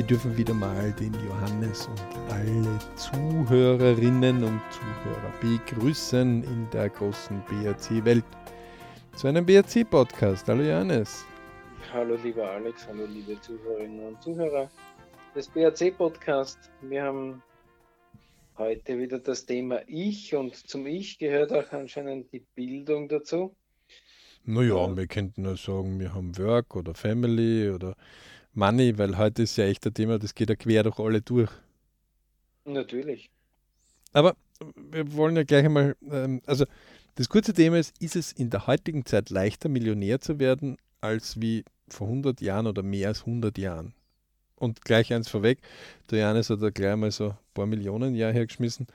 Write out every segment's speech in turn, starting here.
Wir dürfen wieder mal den Johannes und alle Zuhörerinnen und Zuhörer begrüßen in der großen BRC-Welt zu einem BRC-Podcast. Hallo Johannes. Hallo lieber Alex, hallo liebe Zuhörerinnen und Zuhörer des BRC-Podcasts. Wir haben heute wieder das Thema Ich und zum Ich gehört auch anscheinend die Bildung dazu. Naja, ja. wir könnten nur sagen, wir haben Work oder Family oder Money, weil heute ist ja echt ein Thema, das geht ja quer durch alle durch. Natürlich. Aber wir wollen ja gleich einmal, ähm, also das kurze Thema ist, ist es in der heutigen Zeit leichter, Millionär zu werden, als wie vor 100 Jahren oder mehr als 100 Jahren? Und gleich eins vorweg, der Janis hat da gleich mal so ein paar Millionen Jahr hergeschmissen.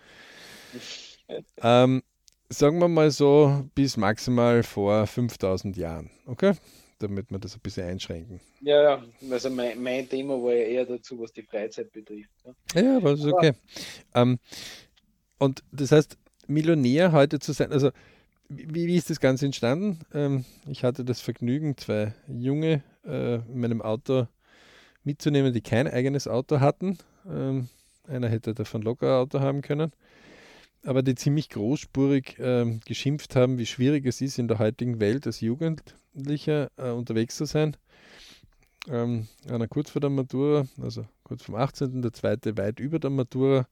ähm, sagen wir mal so bis maximal vor 5000 Jahren, okay? Damit wir das ein bisschen einschränken. Ja, ja, also mein, mein Thema war ja eher dazu, was die Freizeit betrifft. Ja, ja aber das ist okay. Ähm, und das heißt, Millionär heute zu sein, also wie, wie ist das Ganze entstanden? Ähm, ich hatte das Vergnügen, zwei Junge äh, in meinem Auto mitzunehmen, die kein eigenes Auto hatten. Ähm, einer hätte davon locker ein Auto haben können aber die ziemlich großspurig äh, geschimpft haben, wie schwierig es ist, in der heutigen Welt als Jugendlicher äh, unterwegs zu sein. Ähm, einer kurz vor der Matura, also kurz vom 18., der zweite weit über der Matura,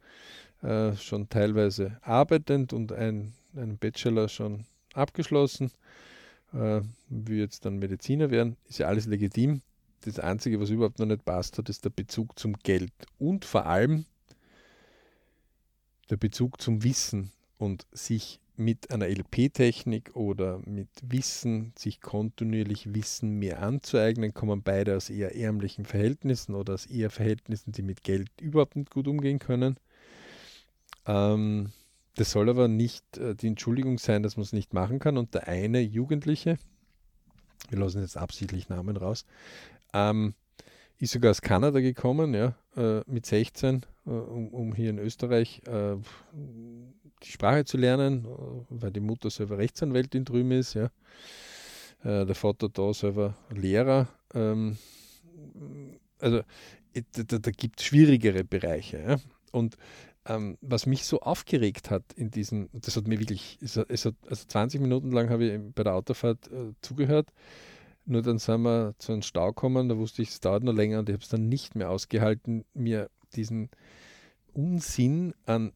äh, schon teilweise arbeitend und ein, einen Bachelor schon abgeschlossen, äh, wie jetzt dann Mediziner werden, ist ja alles legitim. Das Einzige, was überhaupt noch nicht passt hat, ist der Bezug zum Geld und vor allem der Bezug zum Wissen und sich mit einer LP-Technik oder mit Wissen, sich kontinuierlich Wissen mehr anzueignen, kommen beide aus eher ärmlichen Verhältnissen oder aus eher Verhältnissen, die mit Geld überhaupt nicht gut umgehen können. Ähm, das soll aber nicht äh, die Entschuldigung sein, dass man es nicht machen kann. Und der eine Jugendliche, wir lassen jetzt absichtlich Namen raus, ähm, ist sogar aus Kanada gekommen, ja, äh, mit 16, äh, um, um, hier in Österreich äh, die Sprache zu lernen, äh, weil die Mutter selber Rechtsanwältin drüben ist, ja. Äh, der Vater da selber Lehrer. Ähm, also da, da gibt es schwierigere Bereiche. Ja. Und ähm, was mich so aufgeregt hat in diesem, das hat mir wirklich, es hat, es hat also 20 Minuten lang habe ich bei der Autofahrt äh, zugehört, nur dann sind wir zu einem Stau gekommen, da wusste ich, es dauert noch länger und ich habe es dann nicht mehr ausgehalten, mir diesen Unsinn an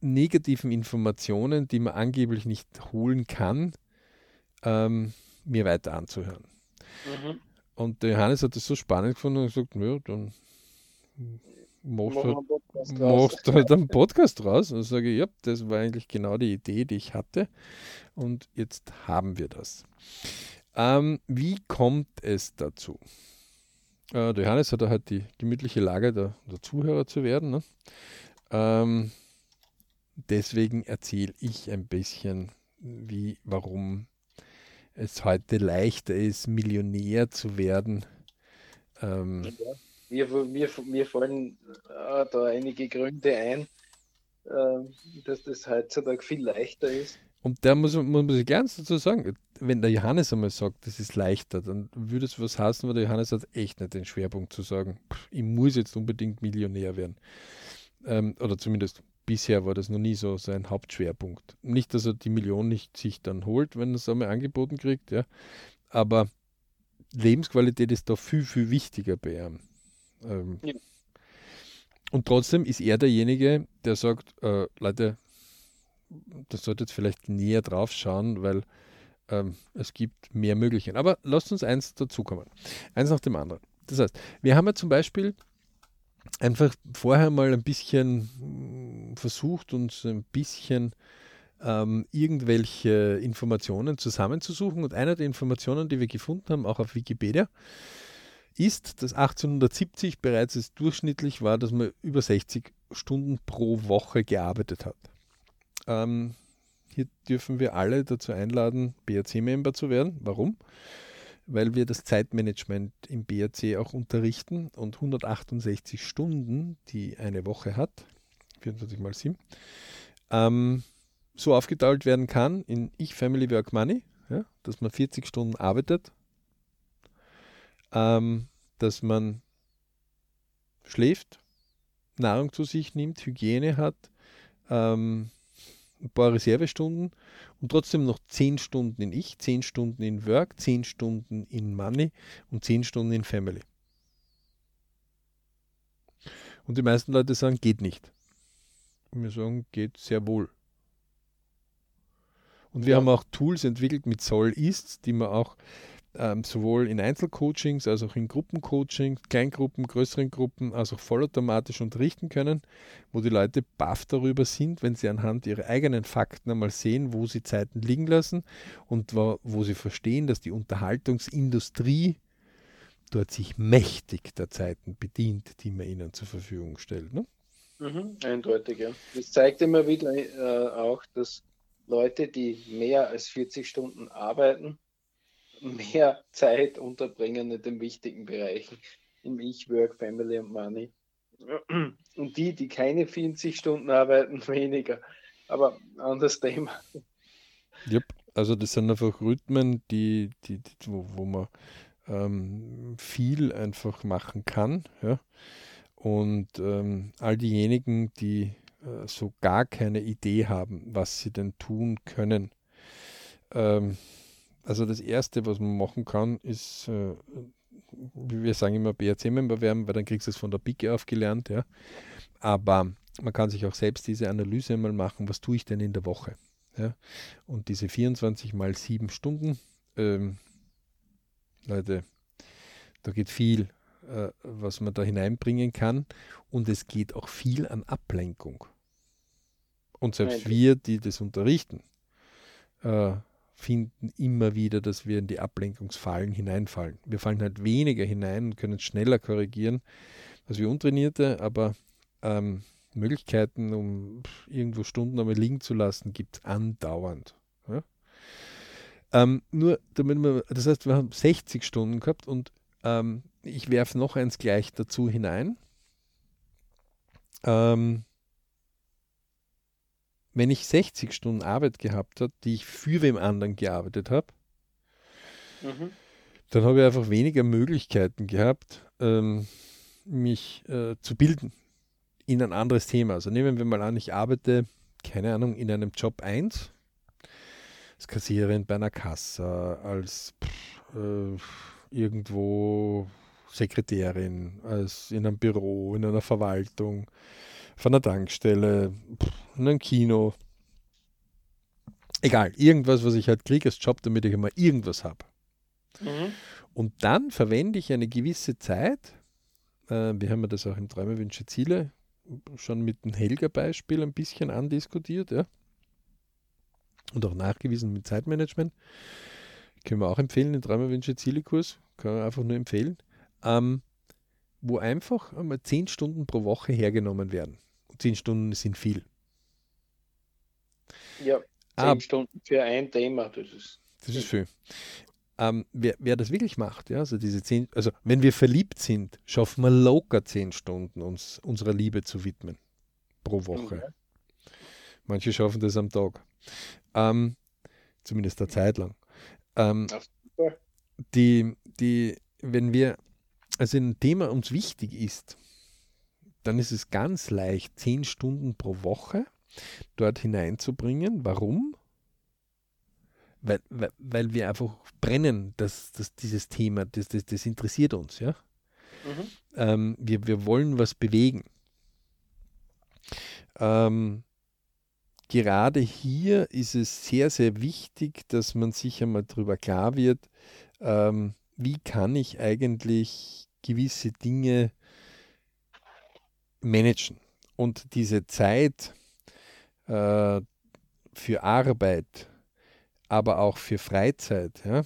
negativen Informationen, die man angeblich nicht holen kann, ähm, mir weiter anzuhören. Mhm. Und der Johannes hat das so spannend gefunden und gesagt, ja, dann machst du halt, machst halt einen Podcast raus. Und sage ich, ja, das war eigentlich genau die Idee, die ich hatte. Und jetzt haben wir das. Ähm, wie kommt es dazu? Äh, der Johannes hat halt die gemütliche Lage der, der Zuhörer zu werden. Ne? Ähm, deswegen erzähle ich ein bisschen, wie, warum es heute leichter ist, Millionär zu werden. Ähm, ja, mir, mir, mir fallen äh, da einige Gründe ein, äh, dass das heutzutage viel leichter ist. Und da muss, muss man sich ganz dazu sagen, wenn der Johannes einmal sagt, das ist leichter, dann würde es was heißen, weil der Johannes hat echt nicht den Schwerpunkt zu sagen, ich muss jetzt unbedingt Millionär werden. Ähm, oder zumindest bisher war das noch nie so sein Hauptschwerpunkt. Nicht, dass er die Million nicht sich dann holt, wenn er es einmal angeboten kriegt, ja. Aber Lebensqualität ist da viel, viel wichtiger bei ihm. Ähm, ja. Und trotzdem ist er derjenige, der sagt, äh, Leute, das sollte jetzt vielleicht näher drauf schauen, weil ähm, es gibt mehr Möglichkeiten. Aber lasst uns eins dazukommen. Eins nach dem anderen. Das heißt, wir haben ja zum Beispiel einfach vorher mal ein bisschen hm, versucht, uns ein bisschen ähm, irgendwelche Informationen zusammenzusuchen. Und eine der Informationen, die wir gefunden haben, auch auf Wikipedia, ist, dass 1870 bereits es durchschnittlich war, dass man über 60 Stunden pro Woche gearbeitet hat. Ähm, hier dürfen wir alle dazu einladen, BRC-Member zu werden. Warum? Weil wir das Zeitmanagement im BRC auch unterrichten und 168 Stunden, die eine Woche hat, 24 mal 7, ähm, so aufgeteilt werden kann in Ich, Family, Work, Money, ja, dass man 40 Stunden arbeitet, ähm, dass man schläft, Nahrung zu sich nimmt, Hygiene hat, ähm, ein paar Reservestunden und trotzdem noch 10 Stunden in Ich, 10 Stunden in Work, 10 Stunden in Money und 10 Stunden in Family. Und die meisten Leute sagen, geht nicht. Und wir sagen, geht sehr wohl. Und wir ja. haben auch Tools entwickelt mit Soll ist, die man auch ähm, sowohl in Einzelcoachings als auch in Gruppencoaching, Kleingruppen, größeren Gruppen, als auch vollautomatisch unterrichten können, wo die Leute baff darüber sind, wenn sie anhand ihrer eigenen Fakten einmal sehen, wo sie Zeiten liegen lassen und wo, wo sie verstehen, dass die Unterhaltungsindustrie dort sich mächtig der Zeiten bedient, die man ihnen zur Verfügung stellt. Ne? Mhm, eindeutig, ja. Das zeigt immer wieder äh, auch, dass Leute, die mehr als 40 Stunden arbeiten, mehr Zeit unterbringen in den wichtigen Bereichen, im Ich, Work, Family und Money. Und die, die keine 40 Stunden arbeiten, weniger. Aber anderes Thema. Yep. Also das sind einfach Rhythmen, die, die, die wo, wo man ähm, viel einfach machen kann. Ja? Und ähm, all diejenigen, die äh, so gar keine Idee haben, was sie denn tun können, ähm, also das Erste, was man machen kann, ist, äh, wie wir sagen immer, BRC-Member werden, weil dann kriegst du es von der Pike aufgelernt. Ja. Aber man kann sich auch selbst diese Analyse einmal machen, was tue ich denn in der Woche? Ja. Und diese 24 mal 7 Stunden, ähm, Leute, da geht viel, äh, was man da hineinbringen kann. Und es geht auch viel an Ablenkung. Und selbst wir, die das unterrichten, äh, finden immer wieder, dass wir in die Ablenkungsfallen hineinfallen. Wir fallen halt weniger hinein und können schneller korrigieren als wir Untrainierte, aber ähm, Möglichkeiten, um irgendwo Stunden einmal liegen zu lassen, gibt es andauernd. Ja? Ähm, nur damit wir, das heißt, wir haben 60 Stunden gehabt und ähm, ich werfe noch eins gleich dazu hinein. Ähm, wenn ich 60 Stunden Arbeit gehabt habe, die ich für wem anderen gearbeitet habe, mhm. dann habe ich einfach weniger Möglichkeiten gehabt, ähm, mich äh, zu bilden in ein anderes Thema. Also nehmen wir mal an, ich arbeite, keine Ahnung, in einem Job 1, als Kassiererin bei einer Kasse, als pff, äh, irgendwo Sekretärin, als in einem Büro, in einer Verwaltung, von einer Tankstelle, in einem Kino. Egal, irgendwas, was ich halt kriege als Job, damit ich immer irgendwas habe. Mhm. Und dann verwende ich eine gewisse Zeit, äh, wir haben ja das auch im Träume, Wünsche, Ziele schon mit dem Helga-Beispiel ein bisschen andiskutiert, ja. Und auch nachgewiesen mit Zeitmanagement. Können wir auch empfehlen, den Träume, Wünsche, Ziele-Kurs. Kann man einfach nur empfehlen. Ähm, wo einfach einmal zehn Stunden pro Woche hergenommen werden zehn Stunden sind viel. Ja, zehn ah, Stunden für ein Thema, das ist. Das ist viel. Ähm, wer, wer, das wirklich macht, ja, also diese zehn, also wenn wir verliebt sind, schaffen wir locker zehn Stunden, uns unserer Liebe zu widmen. Pro Woche. Okay. Manche schaffen das am Tag. Ähm, zumindest eine Zeit lang. Ähm, die, die, wenn wir, also ein Thema uns wichtig ist, dann ist es ganz leicht, zehn Stunden pro Woche dort hineinzubringen. Warum? Weil, weil, weil wir einfach brennen, dass, dass dieses Thema, das, das, das interessiert uns. Ja? Mhm. Ähm, wir, wir wollen was bewegen. Ähm, gerade hier ist es sehr, sehr wichtig, dass man sich einmal darüber klar wird, ähm, wie kann ich eigentlich gewisse Dinge managen. Und diese Zeit äh, für Arbeit, aber auch für Freizeit, ja,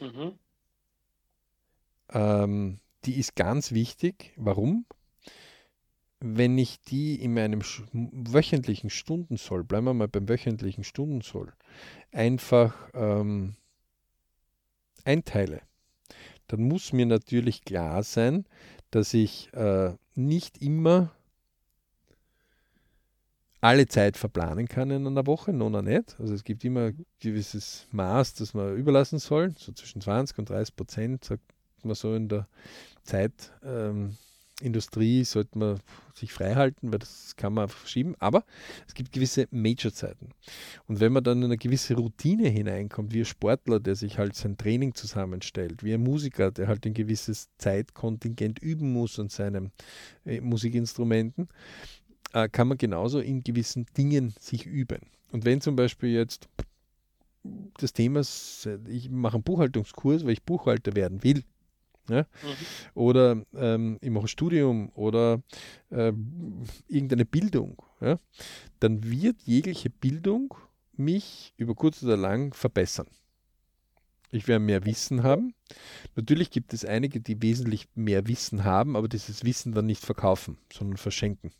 mhm. ähm, die ist ganz wichtig. Warum? Wenn ich die in meinem wöchentlichen Stundensoll, bleiben wir mal beim wöchentlichen Stundensoll, einfach ähm, einteile, dann muss mir natürlich klar sein, dass ich äh, nicht immer alle Zeit verplanen kann in einer Woche, noch nicht. Also es gibt immer ein gewisses Maß, das man überlassen soll, so zwischen 20 und 30 Prozent, sagt man so in der Zeit, ähm, sollte man sich frei halten, weil das kann man verschieben. Aber es gibt gewisse Major-Zeiten. Und wenn man dann in eine gewisse Routine hineinkommt, wie ein Sportler, der sich halt sein Training zusammenstellt, wie ein Musiker, der halt ein gewisses Zeitkontingent üben muss an seinen äh, Musikinstrumenten, äh, kann man genauso in gewissen Dingen sich üben. Und wenn zum Beispiel jetzt das Thema, ich mache einen Buchhaltungskurs, weil ich Buchhalter werden will, ja? Mhm. Oder ähm, ich mache ein Studium oder äh, irgendeine Bildung, ja? dann wird jegliche Bildung mich über kurz oder lang verbessern. Ich werde mehr Wissen haben. Natürlich gibt es einige, die wesentlich mehr Wissen haben, aber dieses Wissen dann nicht verkaufen, sondern verschenken.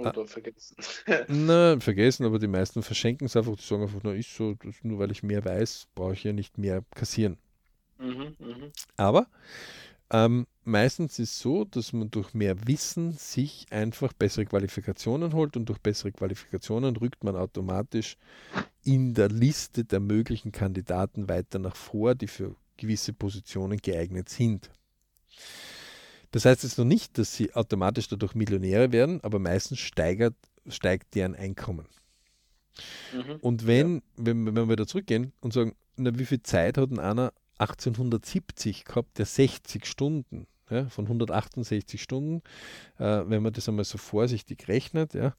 Oder ah, vergessen. Na, vergessen, aber die meisten verschenken es einfach. Die sagen einfach, na, ist so, nur weil ich mehr weiß, brauche ich ja nicht mehr kassieren. Mhm, mhm, Aber ähm, meistens ist es so, dass man durch mehr Wissen sich einfach bessere Qualifikationen holt und durch bessere Qualifikationen rückt man automatisch in der Liste der möglichen Kandidaten weiter nach vor, die für gewisse Positionen geeignet sind. Das heißt jetzt noch nicht, dass sie automatisch dadurch Millionäre werden, aber meistens steigert, steigt deren Einkommen. Mhm, und wenn, ja. wenn, wenn wir wieder zurückgehen und sagen, na, wie viel Zeit hat denn einer 1870 gehabt, der 60 Stunden, ja, von 168 Stunden, äh, wenn man das einmal so vorsichtig rechnet, ja,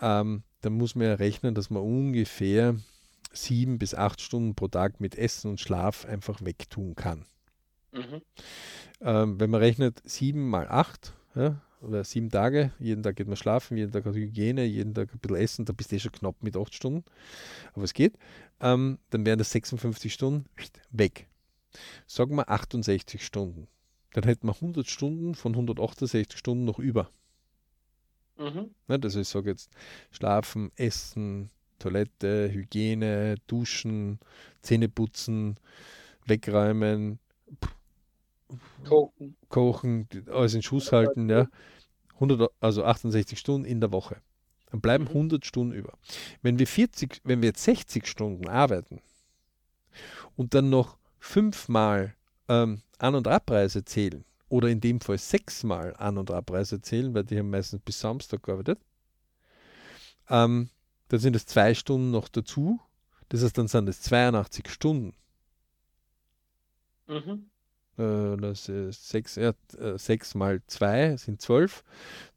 ähm, dann muss man ja rechnen, dass man ungefähr sieben bis acht Stunden pro Tag mit Essen und Schlaf einfach wegtun kann. Mhm. Ähm, wenn man rechnet sieben mal acht, ja, oder sieben Tage, jeden Tag geht man schlafen, jeden Tag hat Hygiene, jeden Tag ein bisschen Essen, da bist du eh schon knapp mit acht Stunden, aber es geht, ähm, dann wären das 56 Stunden weg. Sagen wir 68 Stunden. Dann hätten wir 100 Stunden von 168 Stunden noch über. Mhm. Ja, also ich sage jetzt Schlafen, Essen, Toilette, Hygiene, Duschen, Zähne putzen, wegräumen, kochen, kochen alles in Schuss halten, ja. 100, also 68 Stunden in der Woche. Dann bleiben mhm. 100 Stunden über. Wenn wir 40, wenn wir jetzt 60 Stunden arbeiten und dann noch fünfmal ähm, An- und Abreise zählen oder in dem Fall sechsmal An- und Abreise zählen, weil die haben meistens bis Samstag gearbeitet, ähm, dann sind es zwei Stunden noch dazu. Das heißt, dann sind es 82 Stunden. Mhm. Äh, das ist sechs, äh, sechs mal zwei sind zwölf.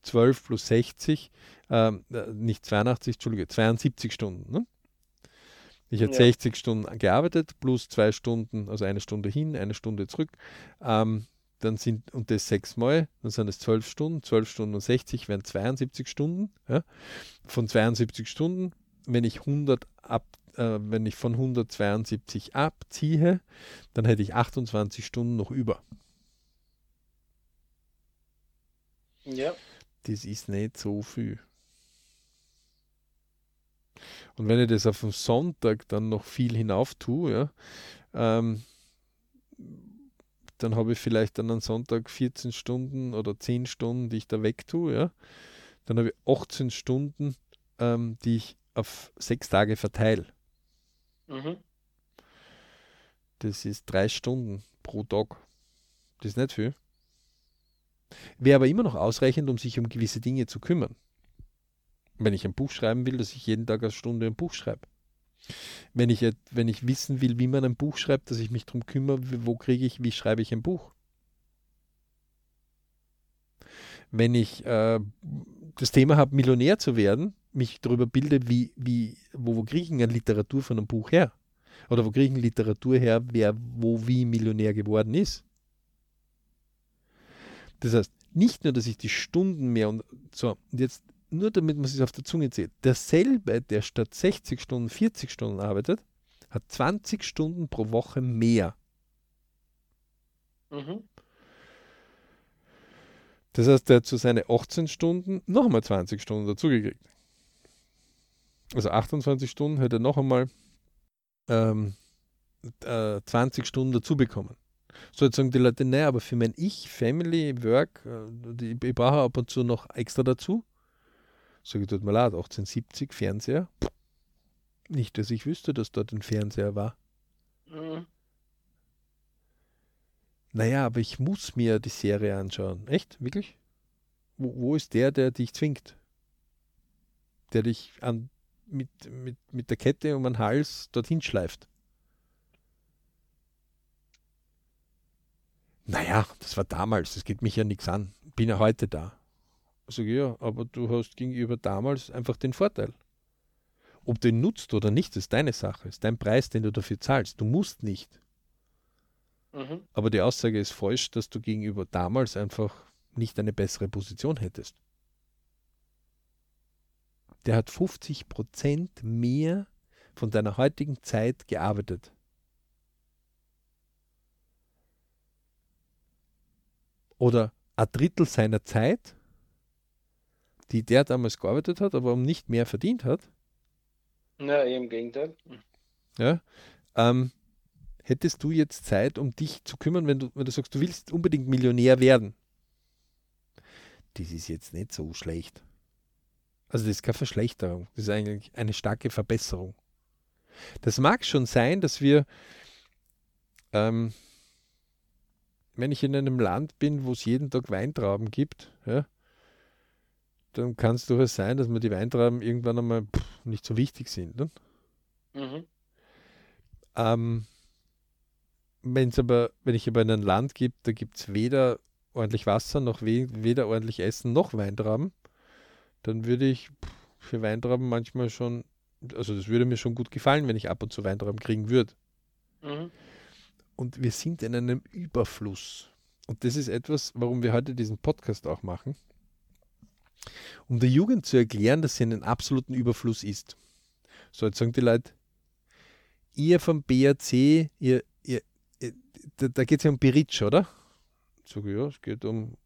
Zwölf plus 60, ähm, äh, nicht 82, Entschuldige, 72 Stunden. Ne? Ich hätte ja. 60 Stunden gearbeitet, plus zwei Stunden, also eine Stunde hin, eine Stunde zurück. Ähm, dann sind, und das sechsmal, dann sind es zwölf Stunden, zwölf Stunden und 60 wären 72 Stunden. Ja. Von 72 Stunden, wenn ich 100 ab, äh, wenn ich von 172 abziehe, dann hätte ich 28 Stunden noch über. Ja. Das ist nicht so viel. Und wenn ich das auf den Sonntag dann noch viel hinauf tue, ja, ähm, dann habe ich vielleicht dann am Sonntag 14 Stunden oder 10 Stunden, die ich da weg tue. Ja. Dann habe ich 18 Stunden, ähm, die ich auf sechs Tage verteile. Mhm. Das ist drei Stunden pro Tag. Das ist nicht viel. Wäre aber immer noch ausreichend, um sich um gewisse Dinge zu kümmern wenn ich ein Buch schreiben will, dass ich jeden Tag eine Stunde ein Buch schreibe. Wenn ich, wenn ich wissen will, wie man ein Buch schreibt, dass ich mich darum kümmere, wo kriege ich, wie schreibe ich ein Buch. Wenn ich äh, das Thema habe, Millionär zu werden, mich darüber bilde, wie, wie, wo, wo kriege ich eine Literatur von einem Buch her? Oder wo kriege ich eine Literatur her, wer wo wie Millionär geworden ist? Das heißt, nicht nur, dass ich die Stunden mehr und so, und jetzt nur damit man es auf der Zunge zählt, derselbe, der statt 60 Stunden 40 Stunden arbeitet, hat 20 Stunden pro Woche mehr. Mhm. Das heißt, der hat zu seinen 18 Stunden noch einmal 20 Stunden dazugekriegt. Also 28 Stunden hätte er noch einmal ähm, äh, 20 Stunden dazu bekommen. So jetzt sagen die Leute, naja, aber für mein Ich, Family, Work, äh, ich brauche ab und zu noch extra dazu. Sage ich, tut mir leid, 1870 Fernseher? Nicht, dass ich wüsste, dass dort ein Fernseher war. Mhm. Naja, aber ich muss mir die Serie anschauen. Echt? Wirklich? Wo, wo ist der, der dich zwingt? Der dich an, mit, mit, mit der Kette um den Hals dorthin schleift? Naja, das war damals, das geht mich ja nichts an. Bin ja heute da. Sag ich, ja, aber du hast gegenüber damals einfach den Vorteil. Ob du ihn nutzt oder nicht, ist deine Sache, ist dein Preis, den du dafür zahlst. Du musst nicht. Mhm. Aber die Aussage ist falsch, dass du gegenüber damals einfach nicht eine bessere Position hättest. Der hat 50 Prozent mehr von deiner heutigen Zeit gearbeitet. Oder ein Drittel seiner Zeit, die der damals gearbeitet hat, aber um nicht mehr verdient hat. Ja, im Gegenteil. Ja, ähm, hättest du jetzt Zeit, um dich zu kümmern, wenn du, wenn du sagst, du willst unbedingt Millionär werden? Das ist jetzt nicht so schlecht. Also das ist keine Verschlechterung, das ist eigentlich eine starke Verbesserung. Das mag schon sein, dass wir, ähm, wenn ich in einem Land bin, wo es jeden Tag Weintrauben gibt, ja, dann kann es durchaus sein, dass mir die Weintrauben irgendwann einmal pff, nicht so wichtig sind. Ne? Mhm. Ähm, wenn's aber, wenn ich aber in ein Land gibt, da gibt es weder ordentlich Wasser, noch we weder ordentlich Essen, noch Weintrauben, dann würde ich für Weintrauben manchmal schon, also das würde mir schon gut gefallen, wenn ich ab und zu Weintrauben kriegen würde. Mhm. Und wir sind in einem Überfluss. Und das ist etwas, warum wir heute diesen Podcast auch machen, um der Jugend zu erklären, dass sie einen absoluten Überfluss ist. So, jetzt sagen die Leute, ihr vom BAC, ihr, ihr, ihr da, da geht es ja um Biritsch, oder? Sag ich, ja, es geht um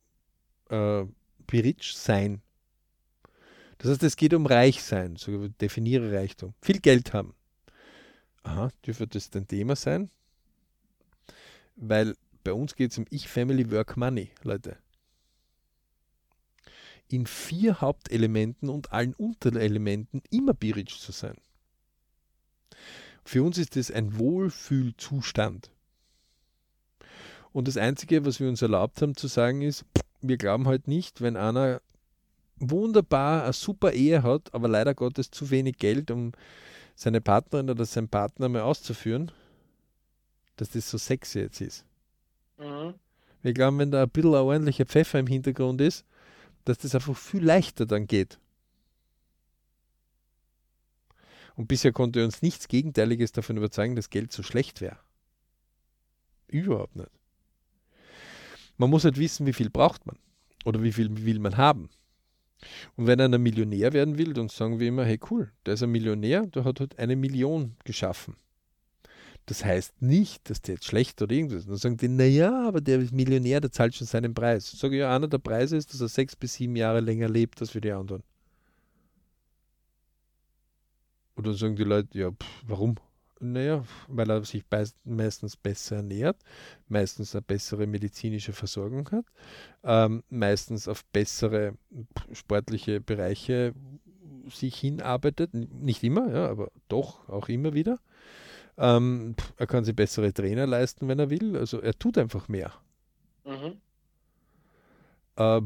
äh, Biritsch sein. Das heißt, es geht um reich sein. So definiere Reichtum. Viel Geld haben. Aha, dürfte das dein Thema sein? Weil bei uns geht es um Ich, Family, Work, Money, Leute. In vier Hauptelementen und allen Unterelementen immer Biritsch zu sein. Für uns ist es ein Wohlfühlzustand. Und das Einzige, was wir uns erlaubt haben zu sagen, ist, wir glauben halt nicht, wenn einer wunderbar eine super Ehe hat, aber leider Gottes zu wenig Geld, um seine Partnerin oder seinen Partner mal auszuführen, dass das so sexy jetzt ist. Mhm. Wir glauben, wenn da ein bisschen ein ordentlicher Pfeffer im Hintergrund ist, dass das einfach viel leichter dann geht. Und bisher konnte uns nichts Gegenteiliges davon überzeugen, dass Geld so schlecht wäre. Überhaupt nicht. Man muss halt wissen, wie viel braucht man oder wie viel will man haben. Und wenn einer Millionär werden will, dann sagen wir immer, hey cool, der ist ein Millionär, der hat halt eine Million geschaffen. Das heißt nicht, dass der jetzt schlecht oder irgendwas ist. Dann sagen die, naja, aber der ist Millionär, der zahlt schon seinen Preis. Sage ich, ja, einer der Preise ist, dass er sechs bis sieben Jahre länger lebt als wir die anderen. Und dann sagen die Leute, ja, pff, warum? Naja, weil er sich meistens besser ernährt, meistens eine bessere medizinische Versorgung hat, ähm, meistens auf bessere sportliche Bereiche sich hinarbeitet. Nicht immer, ja, aber doch auch immer wieder. Ähm, er kann sich bessere Trainer leisten, wenn er will. Also er tut einfach mehr. Mhm. Äh,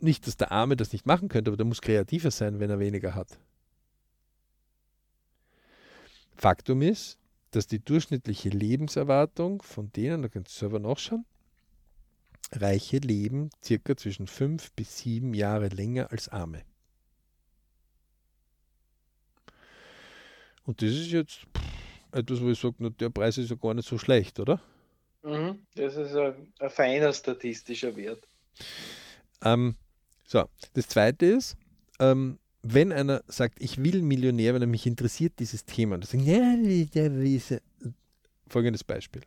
nicht, dass der Arme das nicht machen könnte, aber der muss kreativer sein, wenn er weniger hat. Faktum ist, dass die durchschnittliche Lebenserwartung von denen, da könnt ihr selber nachschauen, Reiche leben circa zwischen fünf bis sieben Jahre länger als Arme. Und das ist jetzt etwas, wo ich sage, der Preis ist ja gar nicht so schlecht, oder? Mhm, das ist ein, ein feiner statistischer Wert. Ähm, so, das zweite ist, ähm, wenn einer sagt, ich will Millionär, wenn er mich interessiert, dieses Thema, dann sagen, ja, der ist folgendes Beispiel.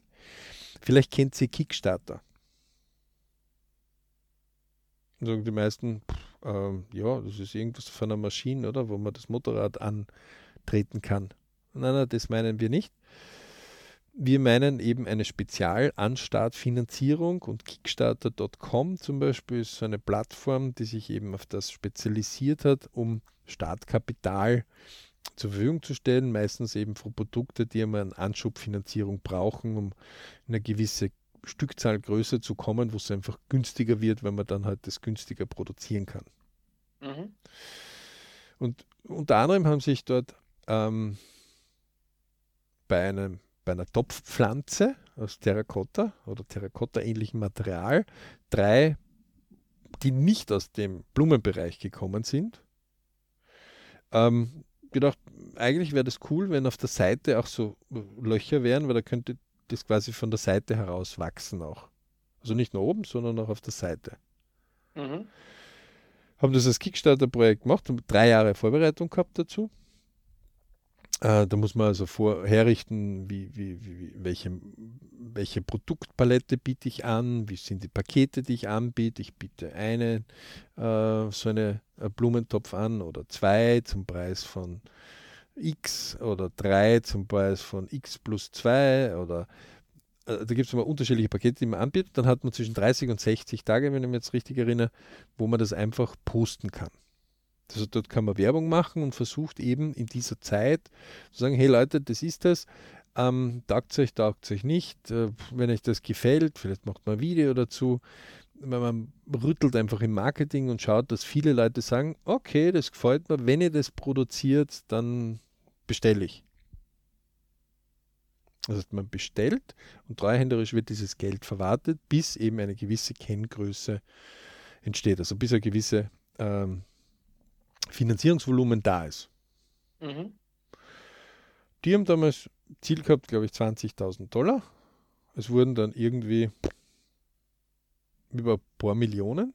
Vielleicht kennt sie Kickstarter. Dann sagen die meisten, pff, äh, ja, das ist irgendwas von einer Maschine, oder? Wo man das Motorrad antreten kann. Nein, nein, das meinen wir nicht. Wir meinen eben eine Spezialanstartfinanzierung und Kickstarter.com zum Beispiel ist so eine Plattform, die sich eben auf das spezialisiert hat, um Startkapital zur Verfügung zu stellen, meistens eben für Produkte, die einmal eine Anschubfinanzierung brauchen, um eine gewisse Stückzahl größer zu kommen, wo es einfach günstiger wird, wenn man dann halt das günstiger produzieren kann. Mhm. Und unter anderem haben sich dort ähm, bei, einem, bei einer Topfpflanze aus Terrakotta oder Terrakotta-ähnlichem Material drei, die nicht aus dem Blumenbereich gekommen sind, ähm, gedacht, eigentlich wäre das cool, wenn auf der Seite auch so Löcher wären, weil da könnte das quasi von der Seite heraus wachsen auch. Also nicht nur oben, sondern auch auf der Seite. Mhm. Haben das als Kickstarter-Projekt gemacht, haben drei Jahre Vorbereitung gehabt dazu. Äh, da muss man also vorherrichten, wie, wie, wie, welche, welche Produktpalette biete ich an, wie sind die Pakete, die ich anbiete. Ich biete eine, äh, so eine äh, Blumentopf an oder zwei zum Preis von X oder drei zum Preis von X plus 2 oder äh, da gibt es immer unterschiedliche Pakete, die man anbietet. Dann hat man zwischen 30 und 60 Tage, wenn ich mich jetzt richtig erinnere, wo man das einfach posten kann. Also dort kann man Werbung machen und versucht eben in dieser Zeit zu sagen, hey Leute, das ist das, ähm, taugt euch, taugt euch nicht. Äh, wenn euch das gefällt, vielleicht macht man ein Video dazu. Man rüttelt einfach im Marketing und schaut, dass viele Leute sagen, okay, das gefällt mir, wenn ihr das produziert, dann bestelle ich. Das man bestellt und treuhänderisch wird dieses Geld verwartet, bis eben eine gewisse Kenngröße entsteht, also bis ein gewisses ähm, Finanzierungsvolumen da ist. Mhm. Die haben damals Ziel gehabt, glaube ich, 20.000 Dollar. Es wurden dann irgendwie über ein paar Millionen.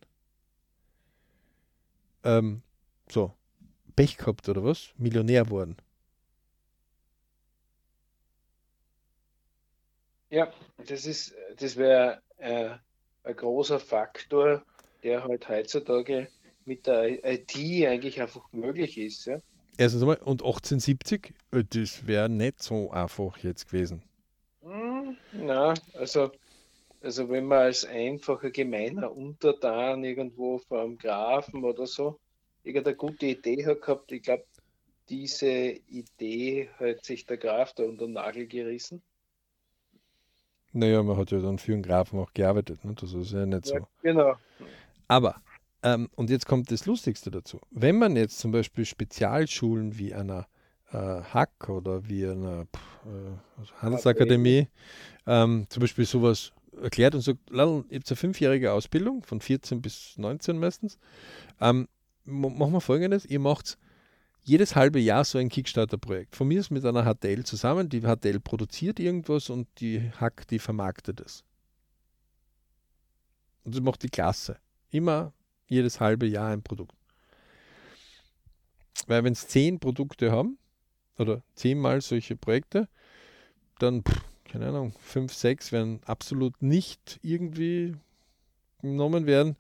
Ähm, so, Pech gehabt oder was? Millionär worden. Ja, das ist, das wäre äh, ein großer Faktor, der halt heutzutage mit der IT eigentlich einfach möglich ist. Ja? Erstens einmal, und 1870, äh, das wäre nicht so einfach jetzt gewesen. Hm, na, also, also wenn man als einfacher gemeiner Untertan irgendwo vor einem Grafen oder so irgendeine gute Idee hat gehabt, ich glaube, diese Idee hat sich der Graf da unter den Nagel gerissen. Naja, man hat ja dann für den Grafen auch gearbeitet, ne? das ist ja nicht so. Ja, genau. Aber, ähm, und jetzt kommt das Lustigste dazu. Wenn man jetzt zum Beispiel Spezialschulen wie einer äh, Hack oder wie einer äh, Handelsakademie ähm, zum Beispiel sowas erklärt und sagt, ihr habt eine fünfjährige Ausbildung von 14 bis 19 meistens, ähm, machen wir folgendes, ihr macht jedes halbe Jahr so ein Kickstarter-Projekt. Von mir ist mit einer HTL zusammen. Die HTL produziert irgendwas und die Hack, die vermarktet es. Und das macht die Klasse. Immer jedes halbe Jahr ein Produkt. Weil wenn es zehn Produkte haben, oder zehnmal solche Projekte, dann, pff, keine Ahnung, fünf, sechs werden absolut nicht irgendwie genommen werden.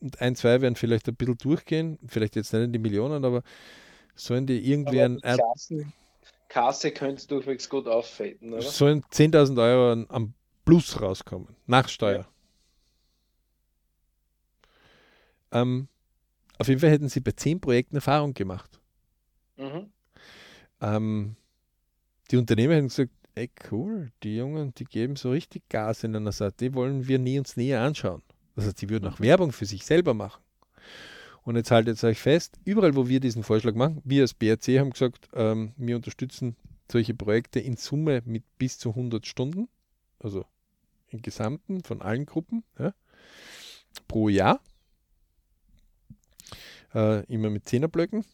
Und ein, zwei werden vielleicht ein bisschen durchgehen, vielleicht jetzt nicht in die Millionen, aber Sollen die irgendwie ein. Kassen, Kasse könnte durchwegs gut auffällen, oder? Sollen 10.000 Euro am Plus rauskommen, nach Steuer. Ja. Ähm, auf jeden Fall hätten sie bei 10 Projekten Erfahrung gemacht. Mhm. Ähm, die Unternehmer hätten gesagt, ey cool, die Jungen, die geben so richtig Gas in einer Sache, die wollen wir nie uns näher anschauen. Das heißt, die würden auch Werbung für sich selber machen. Und jetzt haltet euch fest, überall, wo wir diesen Vorschlag machen, wir als BRC haben gesagt, ähm, wir unterstützen solche Projekte in Summe mit bis zu 100 Stunden, also im Gesamten von allen Gruppen, ja, pro Jahr. Äh, immer mit Zehnerblöcken.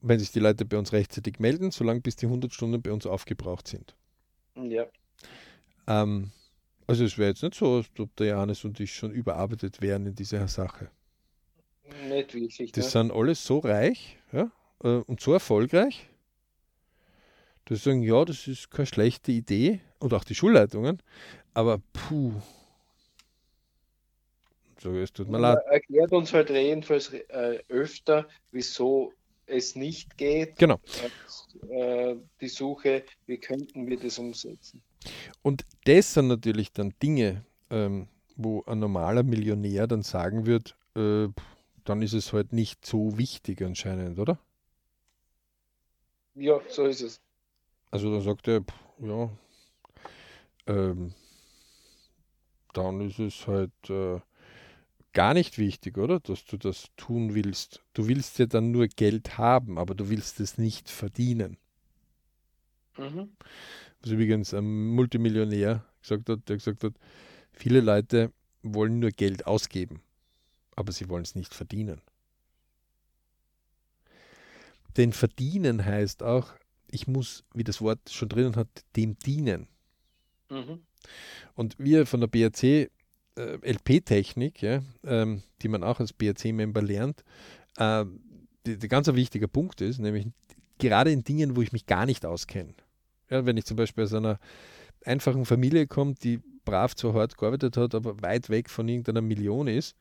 Wenn sich die Leute bei uns rechtzeitig melden, solange bis die 100 Stunden bei uns aufgebraucht sind. Ja. Ähm, also es wäre jetzt nicht so, als ob der Johannes und ich schon überarbeitet wären in dieser Sache. Nicht wirklich. Die ne? sind alles so reich ja, äh, und so erfolgreich, dass sie sagen, ja, das ist keine schlechte Idee und auch die Schulleitungen, aber puh. So, es tut mir leid. Erklärt uns halt jedenfalls äh, öfter, wieso es nicht geht. Genau. Äh, die Suche, wie könnten wir das umsetzen? Und das sind natürlich dann Dinge, ähm, wo ein normaler Millionär dann sagen wird, äh, dann ist es halt nicht so wichtig anscheinend, oder? Ja, so ist es. Also da sagt er, ja, ähm, dann ist es halt äh, gar nicht wichtig, oder? Dass du das tun willst. Du willst ja dann nur Geld haben, aber du willst es nicht verdienen. Mhm. Was übrigens ein Multimillionär gesagt hat, der gesagt hat, viele Leute wollen nur Geld ausgeben, aber sie wollen es nicht verdienen. Denn verdienen heißt auch, ich muss, wie das Wort schon drinnen hat, dem dienen. Mhm. Und wir von der BRC äh, LP-Technik, ja, ähm, die man auch als BRC-Member lernt, äh, der ganz ein wichtiger Punkt ist, nämlich gerade in Dingen, wo ich mich gar nicht auskenne. Ja, wenn ich zum Beispiel aus einer einfachen Familie komme, die brav zwar hart gearbeitet hat, aber weit weg von irgendeiner Million ist,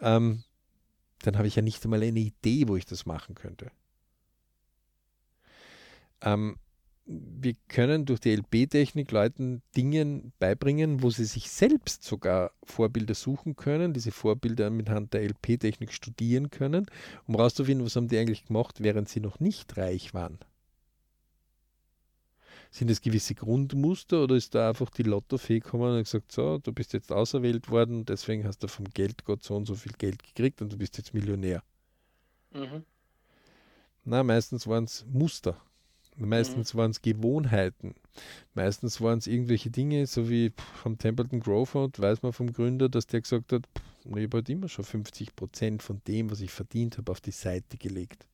ähm, dann habe ich ja nicht einmal eine Idee, wo ich das machen könnte. Ähm, wir können durch die LP-Technik Leuten Dinge beibringen, wo sie sich selbst sogar Vorbilder suchen können, diese Vorbilder anhand der LP-Technik studieren können, um herauszufinden, was haben die eigentlich gemacht, während sie noch nicht reich waren. Sind es gewisse Grundmuster oder ist da einfach die Lottofee gekommen und gesagt, so, du bist jetzt auserwählt worden, deswegen hast du vom Geldgott so und so viel Geld gekriegt und du bist jetzt Millionär? Mhm. Na, meistens waren es Muster. Meistens mhm. waren es Gewohnheiten. Meistens waren es irgendwelche Dinge, so wie vom Templeton Growford, weiß man vom Gründer, dass der gesagt hat, ich habe halt immer schon 50 Prozent von dem, was ich verdient habe, auf die Seite gelegt.